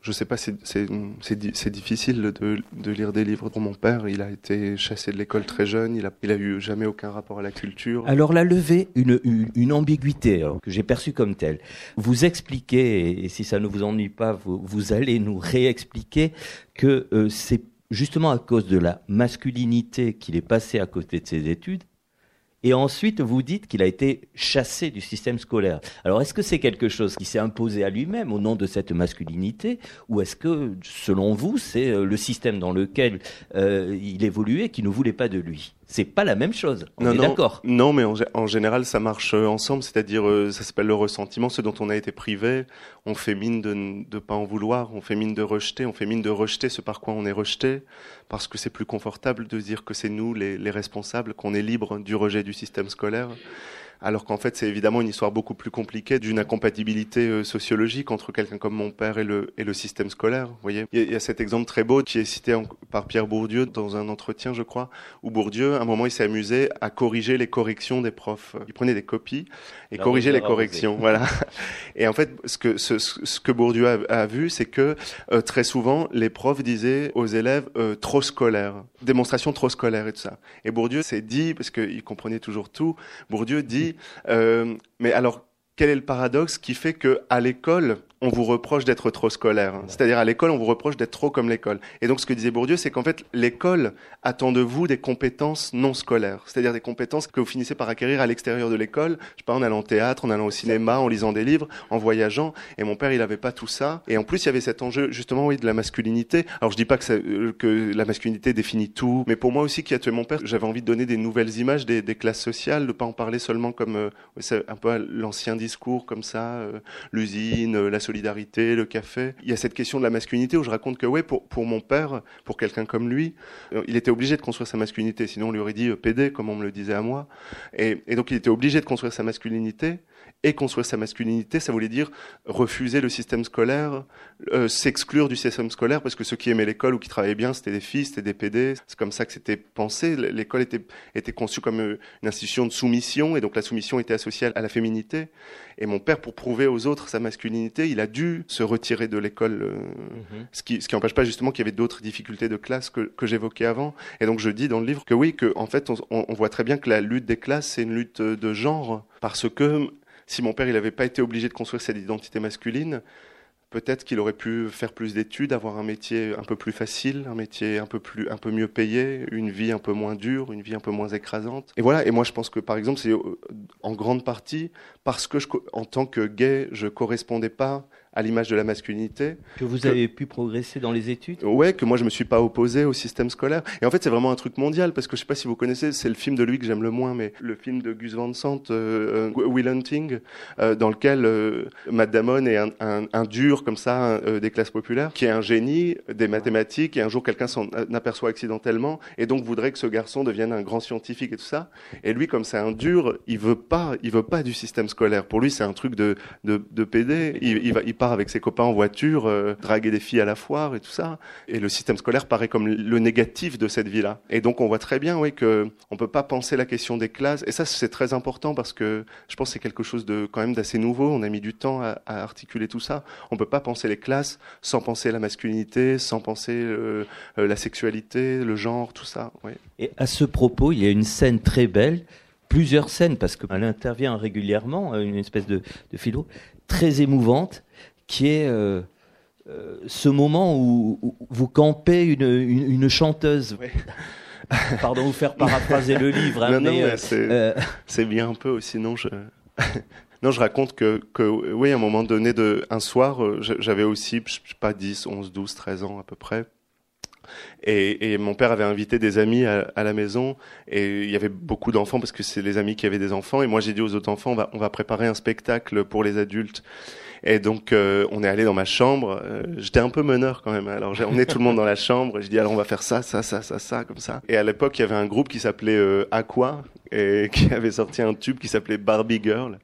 je sais pas, c'est difficile de, lire des livres pour mon père. Il a été chassé de l'école très jeune. Il a, eu jamais aucun rapport à la culture. Alors la levée, une, une, ambiguïté que j'ai perçue comme telle. Vous expliquez, et si ça ne vous ennuie pas, vous, vous allez nous réexpliquer que euh, c'est justement à cause de la masculinité qu'il est passé à côté de ses études et ensuite, vous dites qu'il a été chassé du système scolaire. Alors, est-ce que c'est quelque chose qui s'est imposé à lui-même au nom de cette masculinité, ou est-ce que, selon vous, c'est euh, le système dans lequel euh, il évoluait qui ne voulait pas de lui? C'est pas la même chose. On non, est d'accord. Non, mais en, général, ça marche euh, ensemble. C'est-à-dire, euh, ça s'appelle le ressentiment. Ce dont on a été privé, on fait mine de ne pas en vouloir. On fait mine de rejeter. On fait mine de rejeter ce par quoi on est rejeté, parce que c'est plus confortable de dire que c'est nous les, les responsables, qu'on est libre du rejet du système scolaire. Alors qu'en fait c'est évidemment une histoire beaucoup plus compliquée d'une incompatibilité euh, sociologique entre quelqu'un comme mon père et le, et le système scolaire. Vous voyez, il y, a, cet exemple très beau qui est cité par Pierre Bourdieu dans un entretien, je crois, où Bourdieu, à un moment, il s'est amusé à corriger les corrections des profs. Il prenait des copies et corrigeait les corrections. *laughs* Voilà. Et en fait, ce que, ce, ce que Bourdieu a, a vu, c'est que euh, très souvent, les profs disaient aux élèves euh, trop scolaires, démonstration trop scolaire et tout ça. Et Bourdieu s'est dit, parce qu'il comprenait toujours tout, Bourdieu dit, euh, mais alors quel est le paradoxe qui fait que à l'école on vous reproche d'être trop scolaire. C'est-à-dire à l'école, on vous reproche d'être trop comme l'école. Et donc ce que disait Bourdieu, c'est qu'en fait, l'école attend de vous des compétences non scolaires. C'est-à-dire des compétences que vous finissez par acquérir à l'extérieur de l'école. Je sais pas, en allant au théâtre, en allant au cinéma, en lisant des livres, en voyageant. Et mon père, il avait pas tout ça. Et en plus, il y avait cet enjeu, justement, oui, de la masculinité. Alors je dis pas que, euh, que la masculinité définit tout, mais pour moi aussi, qui a tué mon père, j'avais envie de donner des nouvelles images des, des classes sociales, de pas en parler seulement comme euh, un peu l'ancien discours comme ça, euh, l'usine, la solidarité, le café. Il y a cette question de la masculinité où je raconte que, ouais, pour, pour mon père, pour quelqu'un comme lui, euh, il était obligé de construire sa masculinité, sinon on lui aurait dit euh, PD, comme on me le disait à moi. Et, et donc il était obligé de construire sa masculinité et construire sa masculinité, ça voulait dire refuser le système scolaire, euh, s'exclure du système scolaire, parce que ceux qui aimaient l'école ou qui travaillaient bien, c'était des filles, c'était des PD. C'est comme ça que c'était pensé. L'école était, était conçue comme euh, une institution de soumission, et donc la soumission était associée à la féminité. Et mon père, pour prouver aux autres sa masculinité, il a dû se retirer de l'école, euh, mm-hmm. ce qui ce qui n'empêche pas justement qu'il y avait d'autres difficultés de classe que, que j'évoquais avant. Et donc je dis dans le livre que oui, que en fait on, on voit très bien que la lutte des classes c'est une lutte de genre, parce que si mon père il n'avait pas été obligé de construire cette identité masculine, peut-être qu'il aurait pu faire plus d'études, avoir un métier un peu plus facile, un métier un peu plus, un peu mieux payé, une vie un peu moins dure, une vie un peu moins écrasante. Et voilà. Et moi, je pense que par exemple, c'est euh, en grande partie parce que en tant que gay, je correspondais pas à l'image de la masculinité. Que vous avez pu progresser dans les études Ouais, que moi je me suis pas opposé au système scolaire. Et en fait, c'est vraiment un truc mondial parce que je sais pas si vous connaissez, c'est le film de lui que j'aime le moins, mais le film de Gus Van Sant, euh, euh Will Hunting, euh, dans lequel euh, Matt Damon est un, un, un dur comme ça des classes populaires, qui est un génie des mathématiques et un jour quelqu'un s'en aperçoit accidentellement et donc voudrait que ce garçon devienne un grand scientifique et tout ça. Et lui, comme c'est un dur, il veut pas, il veut pas du système scolaire. Pour lui, c'est un truc de de, de PD. Il, il va, il part avec ses copains en voiture, euh, draguer des filles à la foire et tout ça. Et le système scolaire paraît comme le négatif de cette vie-là. Et donc on voit très bien, oui, que on peut pas penser la question des classes. Et ça, c'est très important parce que je pense que c'est quelque chose de quand même d'assez nouveau. On a mis du temps à, articuler tout ça. On peut pas penser les classes sans penser la masculinité, sans penser euh, euh la sexualité, le genre, tout ça. Oui. Et à ce propos, il y a une scène très belle plusieurs scènes parce qu'elle intervient régulièrement, une espèce de, de philo très émouvante qui est euh, euh, ce moment où, où, vous campez une, une, une chanteuse. Ouais. *laughs* Pardon, vous faire paraphraser le livre. Hein, non, mais, non, c'est euh... bien un peu, sinon je. *laughs* Non, je raconte que, que, oui, à un moment donné, de, un soir, j'avais aussi, je sais pas, 10, 11, 12, 13 ans à peu près. Et, et, mon père avait invité des amis à, à, la maison et il y avait beaucoup d'enfants parce que c'est les amis qui avaient des enfants. Et moi, j'ai dit aux autres enfants, on va, on va préparer un spectacle pour les adultes. Et donc, euh, on est allé dans ma chambre. Euh, J'étais un peu meneur quand même. Alors, j'ai emmené tout le monde dans la chambre. Je dis, alors, on va faire ça, ça, ça, ça, ça, comme ça. Et à l'époque, il y avait un groupe qui s'appelait euh, Aqua et *laughs* qui avait sorti un tube qui s'appelait Barbie Girl.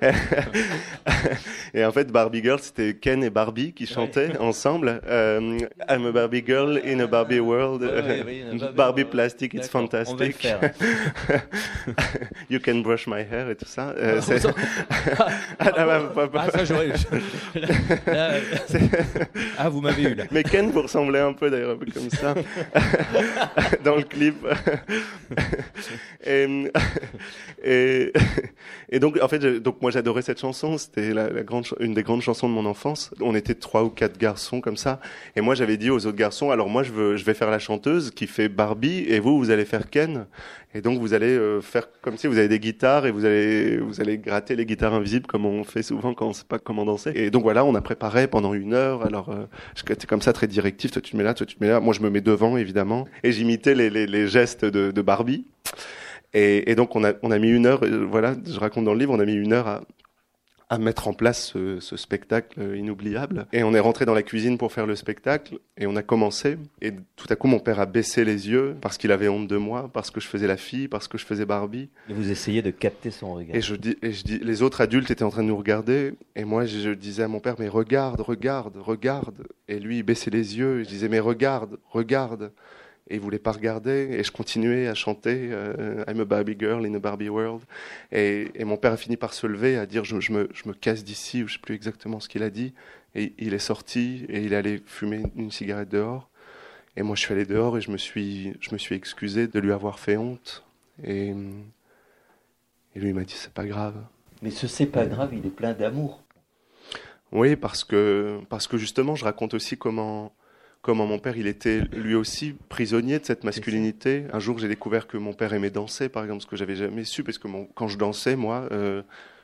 *laughs* et en fait, Barbie Girl, c'était Ken et Barbie qui chantaient ouais. ensemble. Euh, I'm a Barbie Girl in a Barbie world. Ouais, *laughs* Barbie, Barbie plastic, it's fantastic. you can brush my hair et tout ça. Euh, ah, ah, vous m'avez eu là. Mais Ken vous ressemblait un peu d'ailleurs, un peu comme ça, dans le clip. et, *laughs* et, *laughs* et, donc, en fait, donc moi j'adorais cette chanson. C'était la, la, grande, une des grandes chansons de mon enfance. On était trois ou quatre garçons comme ça. Et moi j'avais dit aux autres garçons, alors moi je, veux, je vais faire la chanteuse qui fait Barbie et vous, vous allez faire Ken. Et donc vous allez euh, faire comme si vous avez des guitares et vous allez vous allez gratter les guitares invisibles comme on fait souvent quand on sait pas comment danser. Et donc voilà, on a préparé pendant une heure. Alors euh, j'étais comme ça très directif. Toi tu te mets là, toi tu te mets là. Moi je me mets devant évidemment et j'imitais les, les, les gestes de, de Barbie. Et, et, donc on a, on a mis une heure, euh, voilà, je raconte dans le livre, on a mis une heure à, à mettre en place ce, ce, spectacle inoubliable. Et on est rentré dans la cuisine pour faire le spectacle et on a commencé. Et tout à coup, mon père a baissé les yeux parce qu'il avait honte de moi, parce que je faisais la fille, parce que je faisais Barbie. Et vous essayez de capter son regard. Et je dis, et je dis, les autres adultes étaient en train de nous regarder et moi je, disais à mon père, mais regarde, regarde, regarde. Et lui, il baissait les yeux. Et je disais, mais regarde, regarde et il voulait pas regarder et je continuais à chanter euh, I'm a Barbie girl in a Barbie world. Et, et, mon père a fini par se lever à dire je, je me, je me casse d'ici ou je sais plus exactement ce qu'il a dit. Et il est sorti et il allait fumer une cigarette dehors. Et moi je suis allé dehors et je me suis je me suis excusé de lui avoir fait honte. Et, et lui il m'a dit c'est pas grave. Mais ce c'est pas grave il est plein d'amour. Oui parce que parce que justement je raconte aussi comment comment mon père, il était lui aussi prisonnier de cette masculinité. Un jour, j'ai découvert que mon père aimait danser, par exemple, ce que j'avais jamais su, parce que mon, quand je dansais, moi, euh,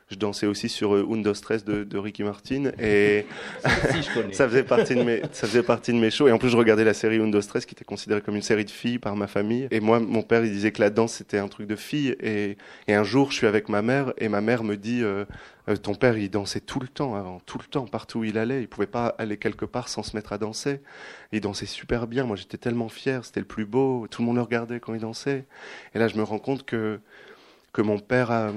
je dansais aussi sur euh, Undo Stress de, de, Ricky Martin et *laughs* ça faisait partie de mes ça faisait partie de mes shows et en plus je regardais la série Undo Stress qui était considérée comme une série de filles par ma famille et moi mon père il disait que la danse c'était un truc de filles et, et un jour je suis avec ma mère et ma mère me dit euh, euh, ton père, il dansait tout le temps avant, tout le temps, partout où il allait. Il pouvait pas aller quelque part sans se mettre à danser. Il dansait super bien. Moi, j'étais tellement fier. C'était le plus beau. Tout le monde le regardait quand il dansait. Et là, je me rends compte que que mon père a,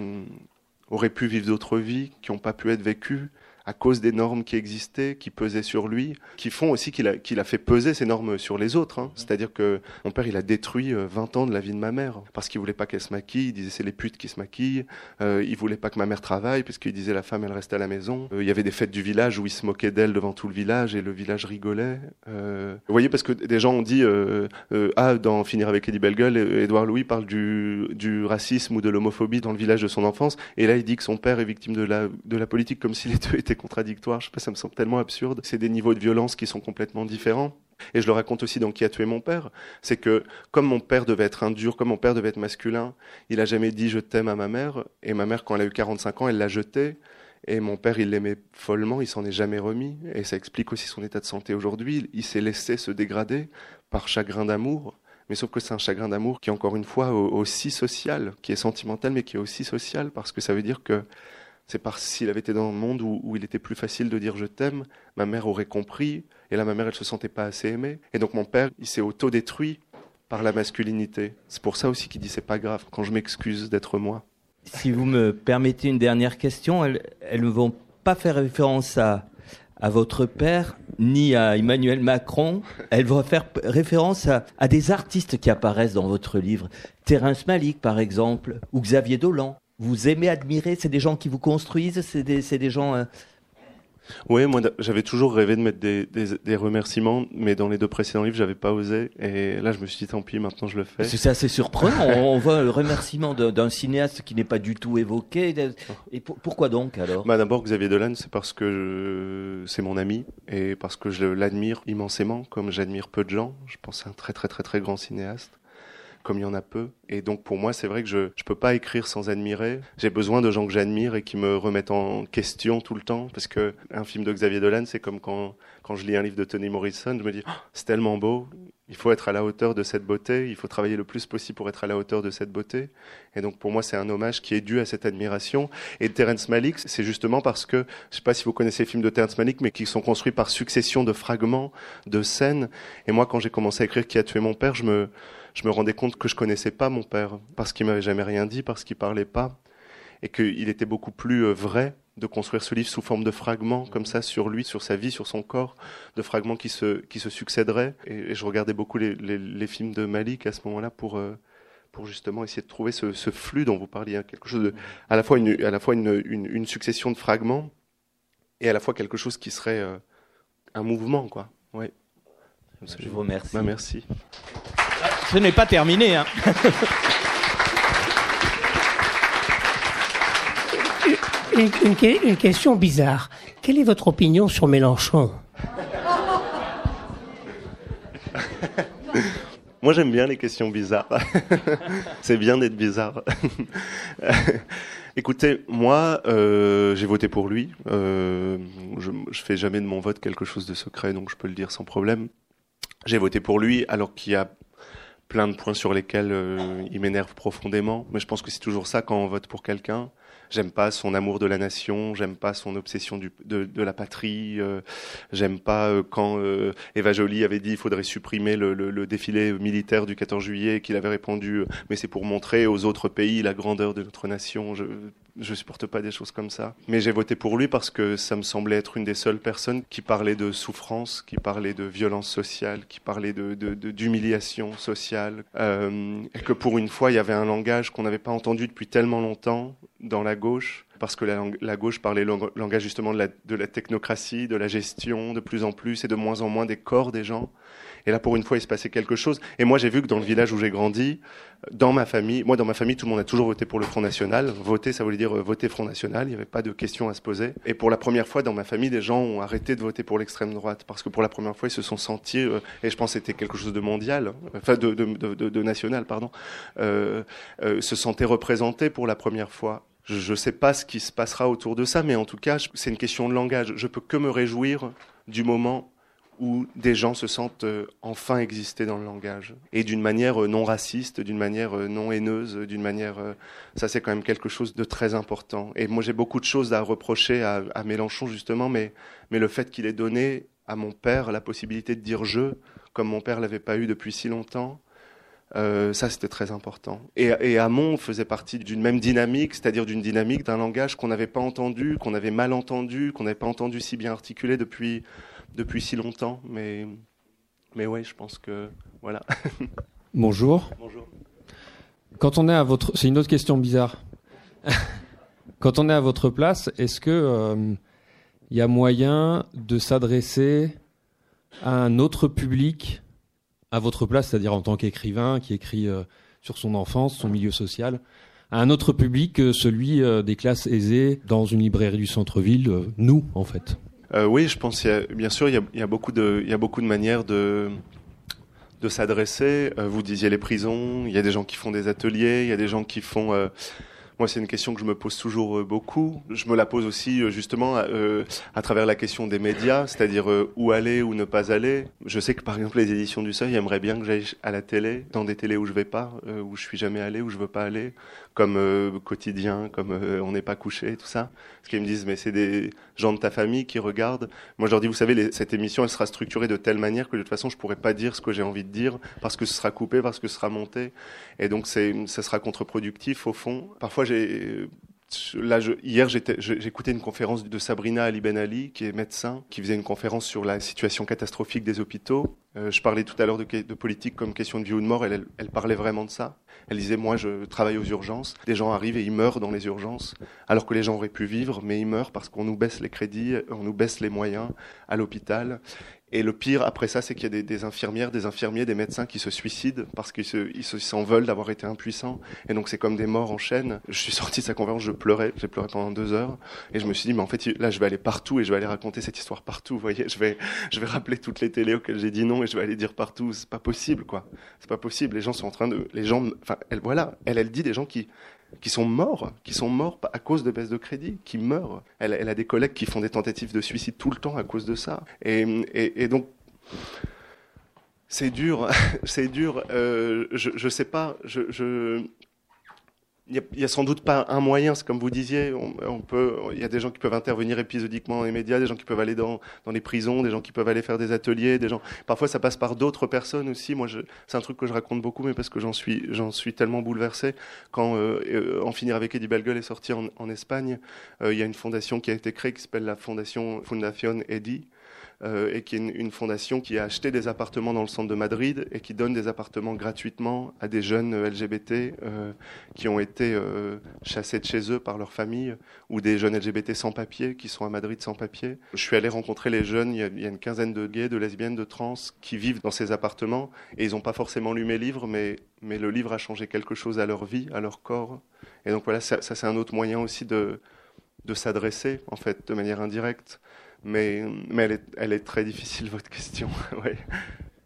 aurait pu vivre d'autres vies qui n'ont pas pu être vécues à cause des normes qui existaient, qui pesaient sur lui, qui font aussi qu'il a, qu'il a fait peser ces normes sur les autres. Hein. C'est-à-dire que mon père, il a détruit 20 euh, ans de la vie de ma mère parce qu'il voulait pas qu'elle se maquille. Il disait c'est les putes qui se maquillent. Euh, il voulait pas que ma mère travaille puisqu'il disait la femme, elle reste à la maison. Euh, il y avait des fêtes du village où il se moquait d'elle devant tout le village et le village rigolait. Euh, vous voyez, parce que des gens ont dit euh, euh, ah dans finir avec Eddie Bellegueule, Édouard Louis parle du, du racisme ou de l'homophobie dans le village de son enfance. Et là, il dit que son père est victime de la, de la politique comme si les deux étaient contradictoires. Je sais pas, ça me semble tellement absurde. C'est des niveaux de violence qui sont complètement différents. Et je le raconte aussi dans Qui a tué mon père. C'est que comme mon père devait être un dur, comme mon père devait être masculin, il a jamais dit je t'aime à ma mère. Et ma mère, quand elle a eu 45 ans, elle l'a jeté. Et mon père, il l'aimait follement, il s'en est jamais remis. Et ça explique aussi son état de santé aujourd'hui. Il s'est laissé se dégrader par chagrin d'amour. Mais sauf que c'est un chagrin d'amour qui est encore une fois aussi social, qui est sentimental, mais qui est aussi social, parce que ça veut dire que c'est parce s'il avait été dans un monde où, il était plus facile de dire je t'aime, ma mère aurait compris, et là ma mère elle se sentait pas assez aimée, et donc mon père il s'est auto-détruit par la masculinité. C'est pour ça aussi qu'il dit c'est pas grave quand je m'excuse d'être moi. Si vous me permettez une dernière question, elles, elles ne vont pas faire référence à, à votre père ni à Emmanuel Macron. Elles vont faire référence à, à des artistes qui apparaissent dans votre livre. Terence Malik par exemple, ou Xavier Dolan vous aimez admirer? C'est des gens qui vous construisent? C'est des, des, gens. Euh... Oui, moi j'avais toujours rêvé de mettre des, des, des, remerciements, mais dans les deux précédents livres, j'avais pas osé. Et là, je me suis dit, tant pis, maintenant je le fais. C'est assez surprenant. *laughs* on voit le remerciement d'un cinéaste qui n'est pas du tout évoqué. Et pour, pourquoi donc alors? Bah, D'abord, Xavier Dolan, c'est parce que c'est mon ami et parce que je l'admire immensément, comme j'admire peu de gens. Je pense c'est un très très très très grand cinéaste comme il y en a peu. Et donc pour moi, c'est vrai que je ne peux pas écrire sans admirer. J'ai besoin de gens que j'admire et qui me remettent en question tout le temps. Parce que un film de Xavier Dolan, c'est comme quand, quand je lis un livre de Toni Morrison, je me dis, oh, c'est tellement beau, il faut être à la hauteur de cette beauté, il faut travailler le plus possible pour être à la hauteur de cette beauté. Et donc pour moi, c'est un hommage qui est dû à cette admiration. Et Terence Malick, c'est justement parce que, je sais pas si vous connaissez les films de Terence Malick, mais qui sont construits par succession de fragments, de scènes. Et moi, quand j'ai commencé à écrire Qui a tué mon père, je me, je me rendais compte que je connaissais pas mon père parce qu'il m'avait jamais rien dit, parce qu'il parlait pas, et qu'il était beaucoup plus euh, vrai de construire ce livre sous forme de fragments comme ça sur lui, sur sa vie, sur son corps, de fragments qui se qui se succéderaient. Et, et je regardais beaucoup les, les, les, films de Malik à ce moment-là pour euh, pour justement essayer de trouver ce, ce, flux dont vous parliez, hein, quelque chose de à la fois une à la fois une, une, une, succession de fragments et à la fois quelque chose qui serait euh, un mouvement, quoi. Ouais. Je vous remercie. Bah, merci. Ce n'est pas terminé. Hein. une, une, une, question bizarre. Quelle est votre opinion sur Mélenchon? Moi, j'aime bien les questions bizarres. *laughs* C'est bien d'être bizarre. *laughs* Écoutez, moi, euh, j'ai voté pour lui. Euh, je, je fais jamais de mon vote quelque chose de secret, donc je peux le dire sans problème. J'ai voté pour lui alors qu'il y a plein de points sur lesquels euh, il m'énerve profondément. Mais je pense que c'est toujours ça quand on vote pour quelqu'un. j'aime pas son amour de la nation, j'aime pas son obsession de, de, la patrie, euh, j'aime pas euh, quand euh, Eva Joly avait dit il faudrait supprimer le, le, le défilé militaire du 14 juillet, qu'il avait répondu mais c'est pour montrer aux autres pays la grandeur de notre nation. Je, je supporte pas des choses comme ça. Mais j'ai voté pour lui parce que ça me semblait être une des seules personnes qui parlait de souffrance, qui parlait de violence sociale, qui parlait de, d'humiliation sociale, euh, et que pour une fois il y avait un langage qu'on n'avait pas entendu depuis tellement longtemps dans la gauche parce que la, gauche parlait le langage justement de la technocratie, de la gestion de plus en plus et de moins en moins des corps des gens. Et là, pour une fois, il se passait quelque chose. Et moi, j'ai vu que dans le village où j'ai grandi, dans ma famille, moi, dans ma famille, tout le monde a toujours voté pour le Front National. Voter, ça voulait dire euh, voter Front National. Il n'y avait pas de questions à se poser. Et pour la première fois, dans ma famille, des gens ont arrêté de voter pour l'extrême droite parce que pour la première fois, ils se sont sentis, euh, et je pense que c'était quelque chose de mondial, enfin de, de, de, de national, pardon, euh, euh, se sentaient représentés pour la première fois. Je ne sais pas ce qui se passera autour de ça, mais en tout cas, c'est une question de langage. Je peux que me réjouir du moment où des gens se sentent euh, enfin exister dans le langage et d'une manière euh, non raciste, d'une manière euh, non haineuse, d'une manière ça c'est quand même quelque chose de très important. Et moi j'ai beaucoup de choses à reprocher à, Mélenchon justement, mais mais le fait qu'il ait donné à mon père la possibilité de dire je comme mon père l'avait pas eu depuis si longtemps. Ça, c'était très important. Et, et Hamon faisait partie d'une même dynamique, c'est-à-dire d'une dynamique d'un langage qu'on n'avait pas entendu, qu'on avait mal entendu, qu'on n'avait pas entendu si bien articulé depuis depuis si longtemps, mais, mais ouais, je pense que voilà. *laughs* Bonjour. Bonjour. Quand on est à votre, c'est une autre question bizarre. *laughs* Quand on est à votre place, est-ce que il euh, y a moyen de s'adresser à un autre public à votre place, c'est-à-dire en tant qu'écrivain qui écrit euh, sur son enfance, son milieu social, à un autre public que celui euh, des classes aisées dans une librairie du centre-ville, nous en fait? Euh, oui, je pense, y a, bien sûr, il y a, y a, beaucoup de, il y a beaucoup de manières de, de s'adresser. Euh, vous disiez les prisons, il y a des gens qui font des ateliers, il y a des gens qui font. Euh, moi, c'est une question que je me pose toujours euh, beaucoup. Je me la pose aussi euh, justement euh, à travers la question des médias, c'est-à-dire où aller ou ne pas aller. Je sais que par exemple les éditions du Seuil aimeraient bien que j'aille à la télé, dans des télés où je vais pas, où je suis jamais allé, où je veux pas aller, comme quotidien, comme on n'est pas couché, tout ça. Parce qu'ils me disent mais c'est des gens de ta famille qui regardent. Moi, je leur dis vous savez, cette émission elle sera structurée de telle manière que de toute façon je pourrais pas dire ce que j'ai envie de dire parce que ce sera coupé, parce que ce sera monté, et donc ça sera contre-productif au fond. Parfois j'ai Là, je, hier, j'écoutais une conférence de Sabrina Ali Ben Ali, qui est médecin, qui faisait une conférence sur la situation catastrophique des hôpitaux. Euh, je parlais tout à l'heure de, de, politique comme question de vie ou de mort. Elle, elle, parlait vraiment de ça. Elle disait, moi, je travaille aux urgences. Des gens arrivent et ils meurent dans les urgences, alors que les gens auraient pu vivre, mais ils meurent parce qu'on nous baisse les crédits, on nous baisse les moyens à l'hôpital. Et le pire après ça, c'est qu'il y a des, infirmières, des infirmiers, des médecins qui se suicident parce qu'ils s'en ils se, veulent d'avoir été impuissants. Et donc c'est comme des morts en chaîne. Je suis sorti de sa conférence, je pleurais, j'ai pleuré pendant deux heures. Et je me suis dit, mais en fait, là, je vais aller partout et je vais aller raconter cette histoire partout. Vous voyez, je vais, je vais rappeler toutes les télés auxquelles j'ai dit non et je vais aller dire partout. C'est pas possible, quoi. C'est pas possible. Les gens sont en train de, les gens, enfin, elle, voilà, elle, elle dit des gens qui, qui sont morts, qui sont morts à cause de baisse de crédit, qui meurent. Elle, a des collègues qui font des tentatives de suicide tout le temps à cause de ça. Et, donc, c'est dur, *laughs* c'est dur. Euh, je, je sais pas. Je... Il n'y a, a, sans doute pas un moyen, c'est comme vous disiez, on, on, peut, il y a des gens qui peuvent intervenir épisodiquement dans les médias, des gens qui peuvent aller dans, dans les prisons, des gens qui peuvent aller faire des ateliers, des gens. Parfois, ça passe par d'autres personnes aussi. Moi, c'est un truc que je raconte beaucoup, mais parce que j'en suis, suis tellement bouleversé. Quand euh, En finir avec Eddie Belgueule est sorti en, en Espagne, euh, il y a une fondation qui a été créée qui s'appelle la Fondation Fundación Eddie euh, et qui est une, une, fondation qui a acheté des appartements dans le centre de Madrid et qui donne des appartements gratuitement à des jeunes LGBT euh, qui ont été euh, chassés de chez eux par leur famille ou des jeunes LGBT sans papier qui sont à Madrid sans papier. Je suis allé rencontrer les jeunes, il y a, une quinzaine de gays, de lesbiennes, de trans qui vivent dans ces appartements et ils n'ont pas forcément lu mes livres, mais, mais le livre a changé quelque chose à leur vie, à leur corps. Et donc voilà, ça, ça c'est un autre moyen aussi de, de s'adresser en fait de manière indirecte mais, mais elle, est, elle est très difficile, votre question. *laughs* ouais.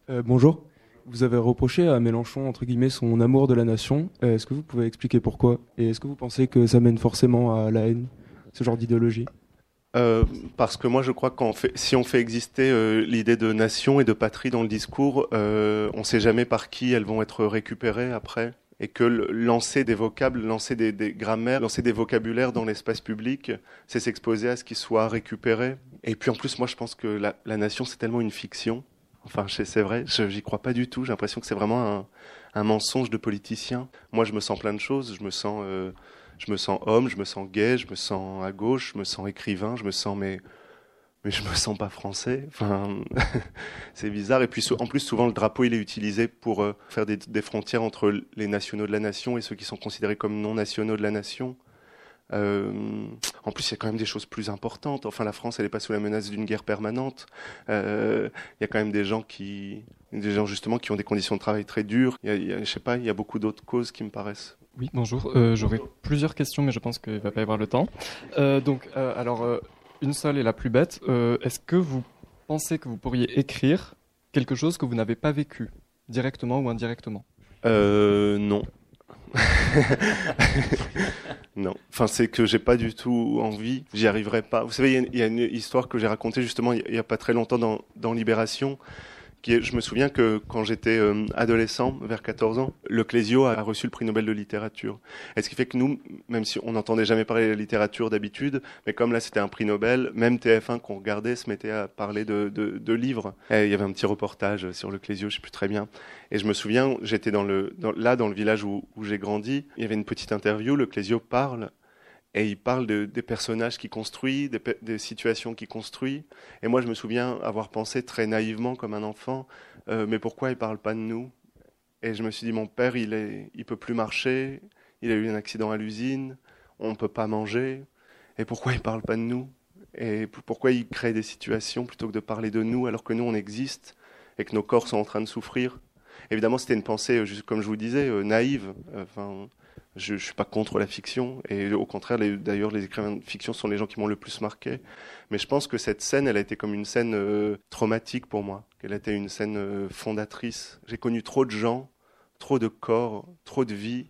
euh, bonjour. Vous avez reproché à Mélenchon, entre guillemets, son amour de la nation. Euh, est-ce que vous pouvez expliquer pourquoi? Et est-ce que vous pensez que ça mène forcément à la haine, ce genre d'idéologie? Euh, parce que moi je crois qu'en fait, si on fait exister euh, l'idée de nation et de patrie dans le discours, euh, on ne sait jamais par qui elles vont être récupérées après. Et que lancer des vocables, lancer des, grammaires, lancer des vocabulaires dans l'espace public, c'est s'exposer à ce qui soit récupéré. Et puis en plus, moi, je pense que la, nation, c'est tellement une fiction. Enfin, c'est vrai, j'y crois pas du tout. J'ai l'impression que c'est vraiment un, un, mensonge de politicien. Moi, je me sens plein de choses. Je me sens, euh, je me sens homme, je me sens gay, je me sens à gauche, je me sens écrivain, je me sens mais mais je me sens pas français. Enfin, *laughs* c'est bizarre. Et puis en plus, souvent le drapeau il est utilisé pour euh, faire des, frontières entre les nationaux de la nation et ceux qui sont considérés comme non nationaux de la nation. Euh, en plus, il y a quand même des choses plus importantes. Enfin, la France, elle n'est pas sous la menace d'une guerre permanente. Euh, il y a quand même des gens qui, des gens justement qui ont des conditions de travail très dures. Y a, y a je sais pas, il y a beaucoup d'autres causes qui me paraissent. Oui, bonjour. J'aurais plusieurs questions, mais je pense qu'il va pas y avoir le temps. Donc, alors, une seule est la plus bête. Euh, Est-ce que vous pensez que vous pourriez écrire quelque chose que vous n'avez pas vécu, directement ou indirectement? Euh, Non. *laughs* non. Enfin, c'est que j'ai pas du tout envie. J'y arriverai pas. Vous savez, il y, a une histoire que j'ai racontée justement il y, a pas très longtemps dans Libération. Je me souviens que quand j'étais euh, adolescent, vers 14 ans, le Clésio a reçu le prix Nobel de littérature. Et ce qui fait que nous, même si on n'entendait jamais parler de littérature d'habitude, mais comme là c'était un prix Nobel, même TF1 qu'on regardait se mettait à parler de, livres. Et il y avait un petit reportage sur le Clésio, je sais plus très bien. Et je me souviens, j'étais dans le, là dans le village où, où j'ai grandi, il y avait une petite interview, le Clésio parle et il parle de, des personnages qu'il construit, des, situations qu'il construit. Et moi, je me souviens avoir pensé très naïvement, comme un enfant, euh, mais pourquoi il parle pas de nous? Et je me suis dit, mon père, il est, il peut plus marcher, il a eu un accident à l'usine, on ne peut pas manger, et pourquoi il parle pas de nous? Et pourquoi il crée des situations plutôt que de parler de nous, alors que nous, on existe et que nos corps sont en train de souffrir? Évidemment, c'était une pensée, comme je vous disais, euh, naïve. Je ne suis pas contre la fiction et au contraire d'ailleurs les écrivains de fiction sont les gens qui m'ont le plus marqué. Mais je pense que cette scène elle a été comme une scène euh, traumatique pour moi. Qu'elle a été une scène euh, fondatrice. J'ai connu trop de gens trop de corps trop de vies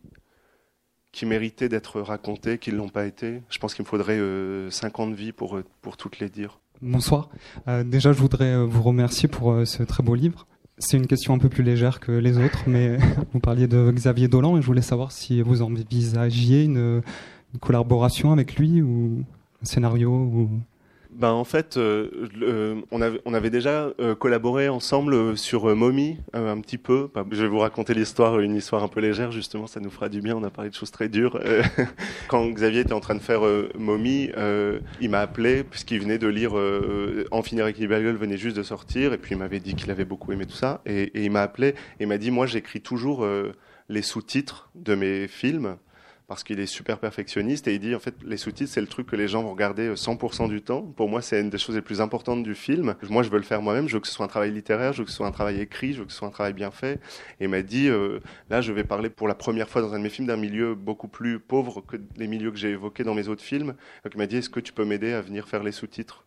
qui méritaient d'être racontées qui ne l'ont pas été. Je pense qu'il me faudrait euh, 50 vies pour, pour toutes les dire. Bonsoir. Euh, déjà, je voudrais vous remercier pour euh, ce très beau livre. C'est une question un peu plus légère que les autres, mais *laughs* vous parliez de Xavier Dolan et je voulais savoir si vous envisagiez une, collaboration avec lui ou un scénario ou ben en fait, euh, euh, on, avait, déjà euh, collaboré ensemble sur Mommy un petit peu. Je vais vous raconter l'histoire, une histoire un peu légère justement, ça nous fera du bien. On a parlé de choses très dures. *laughs* quand Xavier était en train de faire Mommy, il m'a appelé puisqu'il venait de lire En finir avec Libelle venait juste de sortir et puis il m'avait dit qu'il avait beaucoup aimé tout ça et il m'a appelé et m'a dit moi j'écris toujours les sous-titres de mes films parce qu'il est super perfectionniste et il dit en fait les sous-titres c'est le truc que les gens vont regarder 100% du temps. Pour moi c'est une des choses les plus importantes du film. Moi je veux le faire moi-même, je veux que ce soit un travail littéraire, je veux que ce soit un travail écrit, je veux que ce soit un travail bien fait. Et il m'a dit euh, là je vais parler pour la première fois dans un de mes films d'un milieu beaucoup plus pauvre que les milieux que j'ai évoqués dans mes autres films. Donc il m'a dit est-ce que tu peux m'aider à venir faire les sous-titres?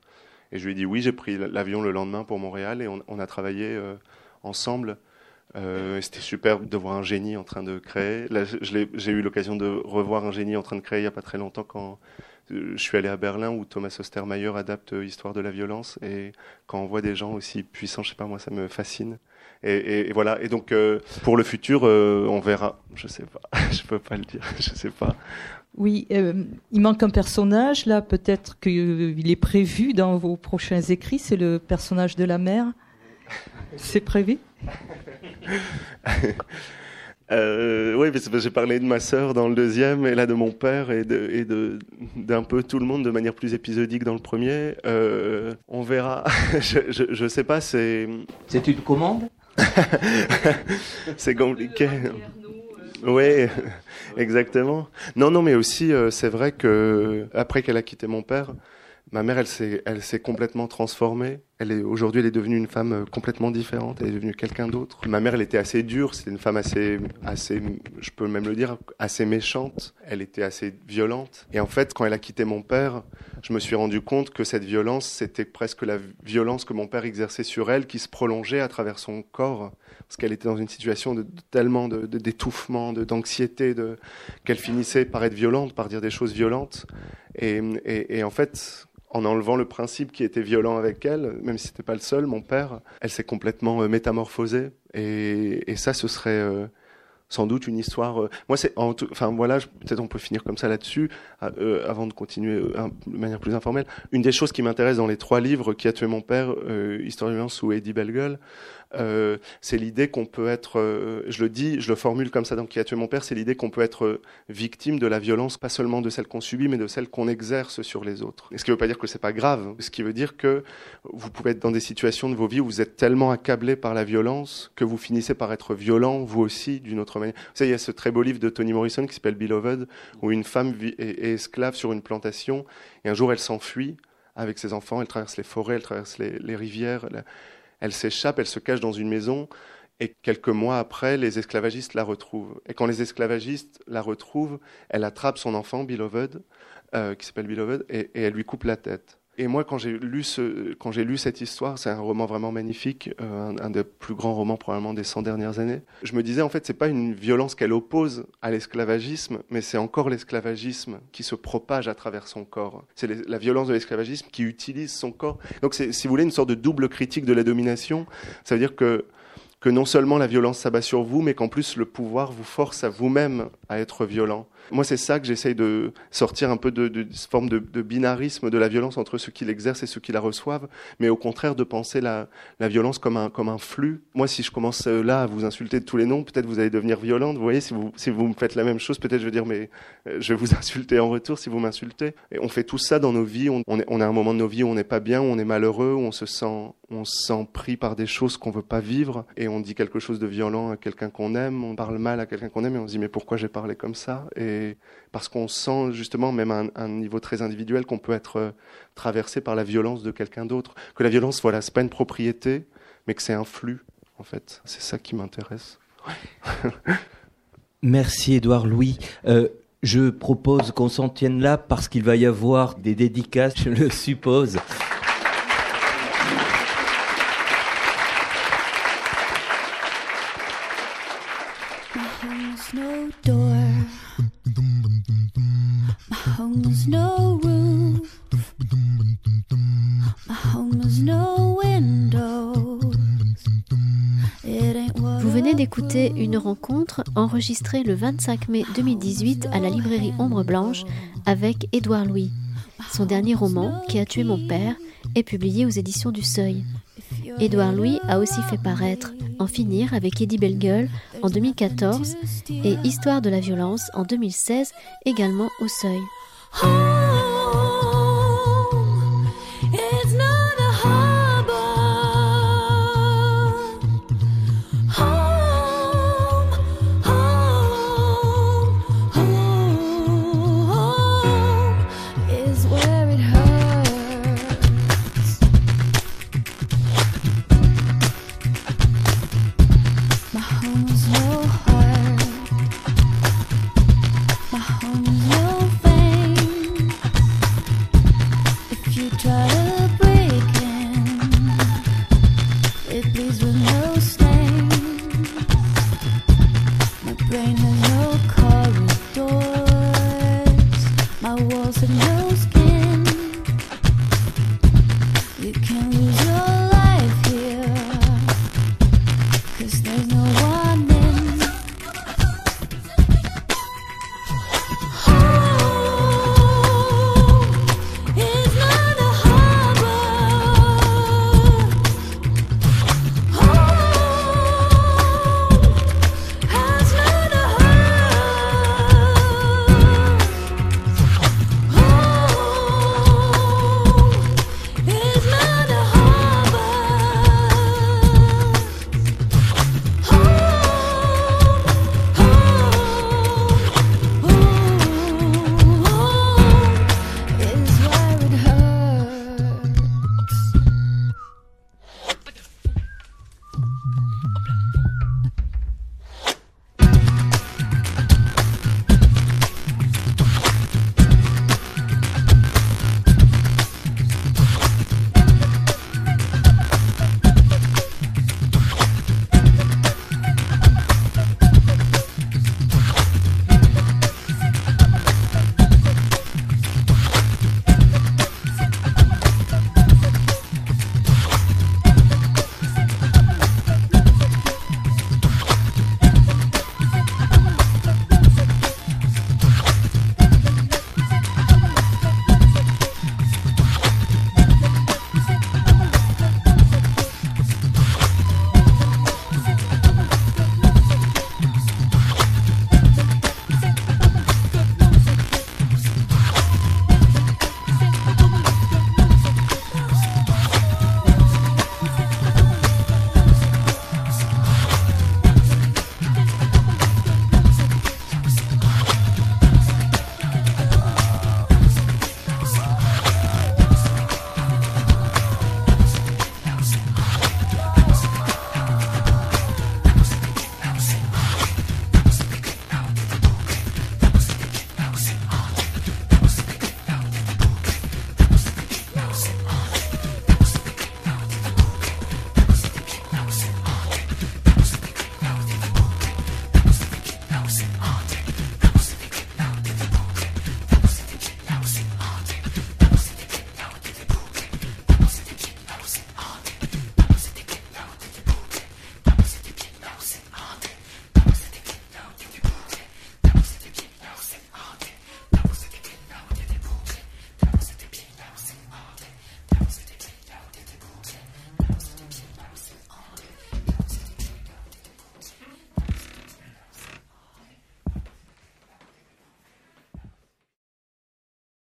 Et je lui ai dit oui, j'ai pris l'avion le lendemain pour Montréal et on, on a travaillé euh, ensemble. Euh, C'était super de voir un génie en train de créer. Là, j'ai eu l'occasion de revoir un génie en train de créer il n'y a pas très longtemps quand je suis allé à Berlin où Thomas Ostermeyer adapte Histoire de la violence et quand on voit des gens aussi puissants, je sais pas moi, ça me fascine. Et, voilà. Et donc euh, pour le futur, euh, on verra. Je sais pas. *laughs* je peux pas le dire. Je sais pas. Oui, euh, il manque un personnage là. Peut-être qu'il est prévu dans vos prochains écrits. C'est le personnage de la mère. C'est prévu? Euh, oui, parce que j'ai parlé de ma sœur dans le deuxième, et là de mon père, et de, et de d'un peu tout le monde de manière plus épisodique dans le premier. Euh, on verra. *laughs* je, je, je, sais pas. C'est. C'est une commande? *laughs* c'est compliqué. Oui, *laughs* exactement. Non, non, mais aussi, euh, c'est vrai que après qu'elle a quitté mon père, ma mère, elle s'est, complètement transformée. Elle est aujourd'hui, elle est devenue une femme complètement différente. Elle est devenue quelqu'un d'autre. Ma mère, elle était assez dure. C'était une femme assez, assez, je peux même le dire, assez méchante. Elle était assez violente. Et en fait, quand elle a quitté mon père, je me suis rendu compte que cette violence, c'était presque la violence que mon père exerçait sur elle, qui se prolongeait à travers son corps, parce qu'elle était dans une situation de, tellement de, d'étouffement, de, d'anxiété, qu'elle finissait par être violente, par dire des choses violentes. Et en fait, en enlevant le principe qui était violent avec elle, même si c'était pas le seul, mon père, elle s'est complètement euh, métamorphosée. Et, et, ça, ce serait, euh, sans doute une histoire. euh, moi, c'est, enfin voilà, peut-être on peut finir comme ça là-dessus, euh, avant de continuer euh, de manière plus informelle. Une des choses qui m'intéresse dans les trois livres, Qui a tué mon père, euh, violence ou Eddie Bellegueule, euh, c'est l'idée qu'on peut être, euh, je le dis, je le formule comme ça dans Qui a tué mon père, c'est l'idée qu'on peut être euh, victime de la violence, pas seulement de celle qu'on subit, mais de celle qu'on exerce sur les autres. Et ce qui ne veut pas dire que c'est pas grave, ce qui veut dire que vous pouvez être dans des situations de vos vies où vous êtes tellement accablé par la violence que vous finissez par être violent, vous aussi, d'une autre manière. Vous savez, il y a ce très beau livre de Toni Morrison qui s'appelle Beloved, où une femme vit- est, esclave sur une plantation, et un jour elle s'enfuit avec ses enfants, elle traverse les forêts, elle traverse les, rivières, elle s'échappe, elle se cache dans une maison, et quelques mois après, les esclavagistes la retrouvent. Et quand les esclavagistes la retrouvent, elle attrape son enfant, Beloved, euh, qui s'appelle Beloved, et, et elle lui coupe la tête. Et moi, quand j'ai lu, ce, quand lu cette histoire, c'est un roman vraiment magnifique, euh, un, des plus grands romans probablement des 100 dernières années. Je me disais, en fait, c'est pas une violence qu'elle oppose à l'esclavagisme, mais c'est encore l'esclavagisme qui se propage à travers son corps. C'est la violence de l'esclavagisme qui utilise son corps. Donc, si vous voulez, une sorte de double critique de la domination. Ça veut dire que que non seulement la violence s'abat sur vous, mais qu'en plus le pouvoir vous force à vous-même à être violent. Moi, c'est ça que j'essaye de sortir un peu de, de, de cette forme de, binarisme de la violence entre ceux qui l'exercent et ceux qui la reçoivent, mais au contraire de penser la, violence comme un, comme un flux. Moi, si je commence euh, là à vous insulter de tous les noms, peut-être vous allez devenir violente. Vous voyez, si vous, si vous me faites la même chose, peut-être je vais dire, mais euh, je vais vous *laughs* insulter en retour si vous m'insultez. Et on fait tout ça dans nos vies. On, a un moment de nos vies où on n'est pas bien, où on est malheureux, où on se sent, on se pris par des choses qu'on veut pas vivre, et on dit quelque chose de violent à quelqu'un qu'on aime, on parle mal à quelqu'un qu'on aime, et on se dit mais pourquoi j'ai parlé comme ça? Et parce qu'on sent justement, même à un, niveau très individuel, qu'on peut être euh, traversé par la violence de quelqu'un d'autre. Que la violence, voilà, c'est pas une propriété, mais que c'est un flux, en fait. C'est ça qui m'intéresse. *laughs* Merci Édouard Louis. Euh, je propose qu'on s'en tienne là parce qu'il va y avoir des dédicaces, je le suppose. Vous venez d'écouter une rencontre enregistrée le 25 mai 2018 à la librairie Ombre Blanche avec Édouard Louis. Son dernier roman, Qui a tué mon père, est publié aux éditions du Seuil. Édouard Louis a aussi fait paraître En finir avec Eddie Bellegueule en 2014 et Histoire de la violence en 2016 également au Seuil.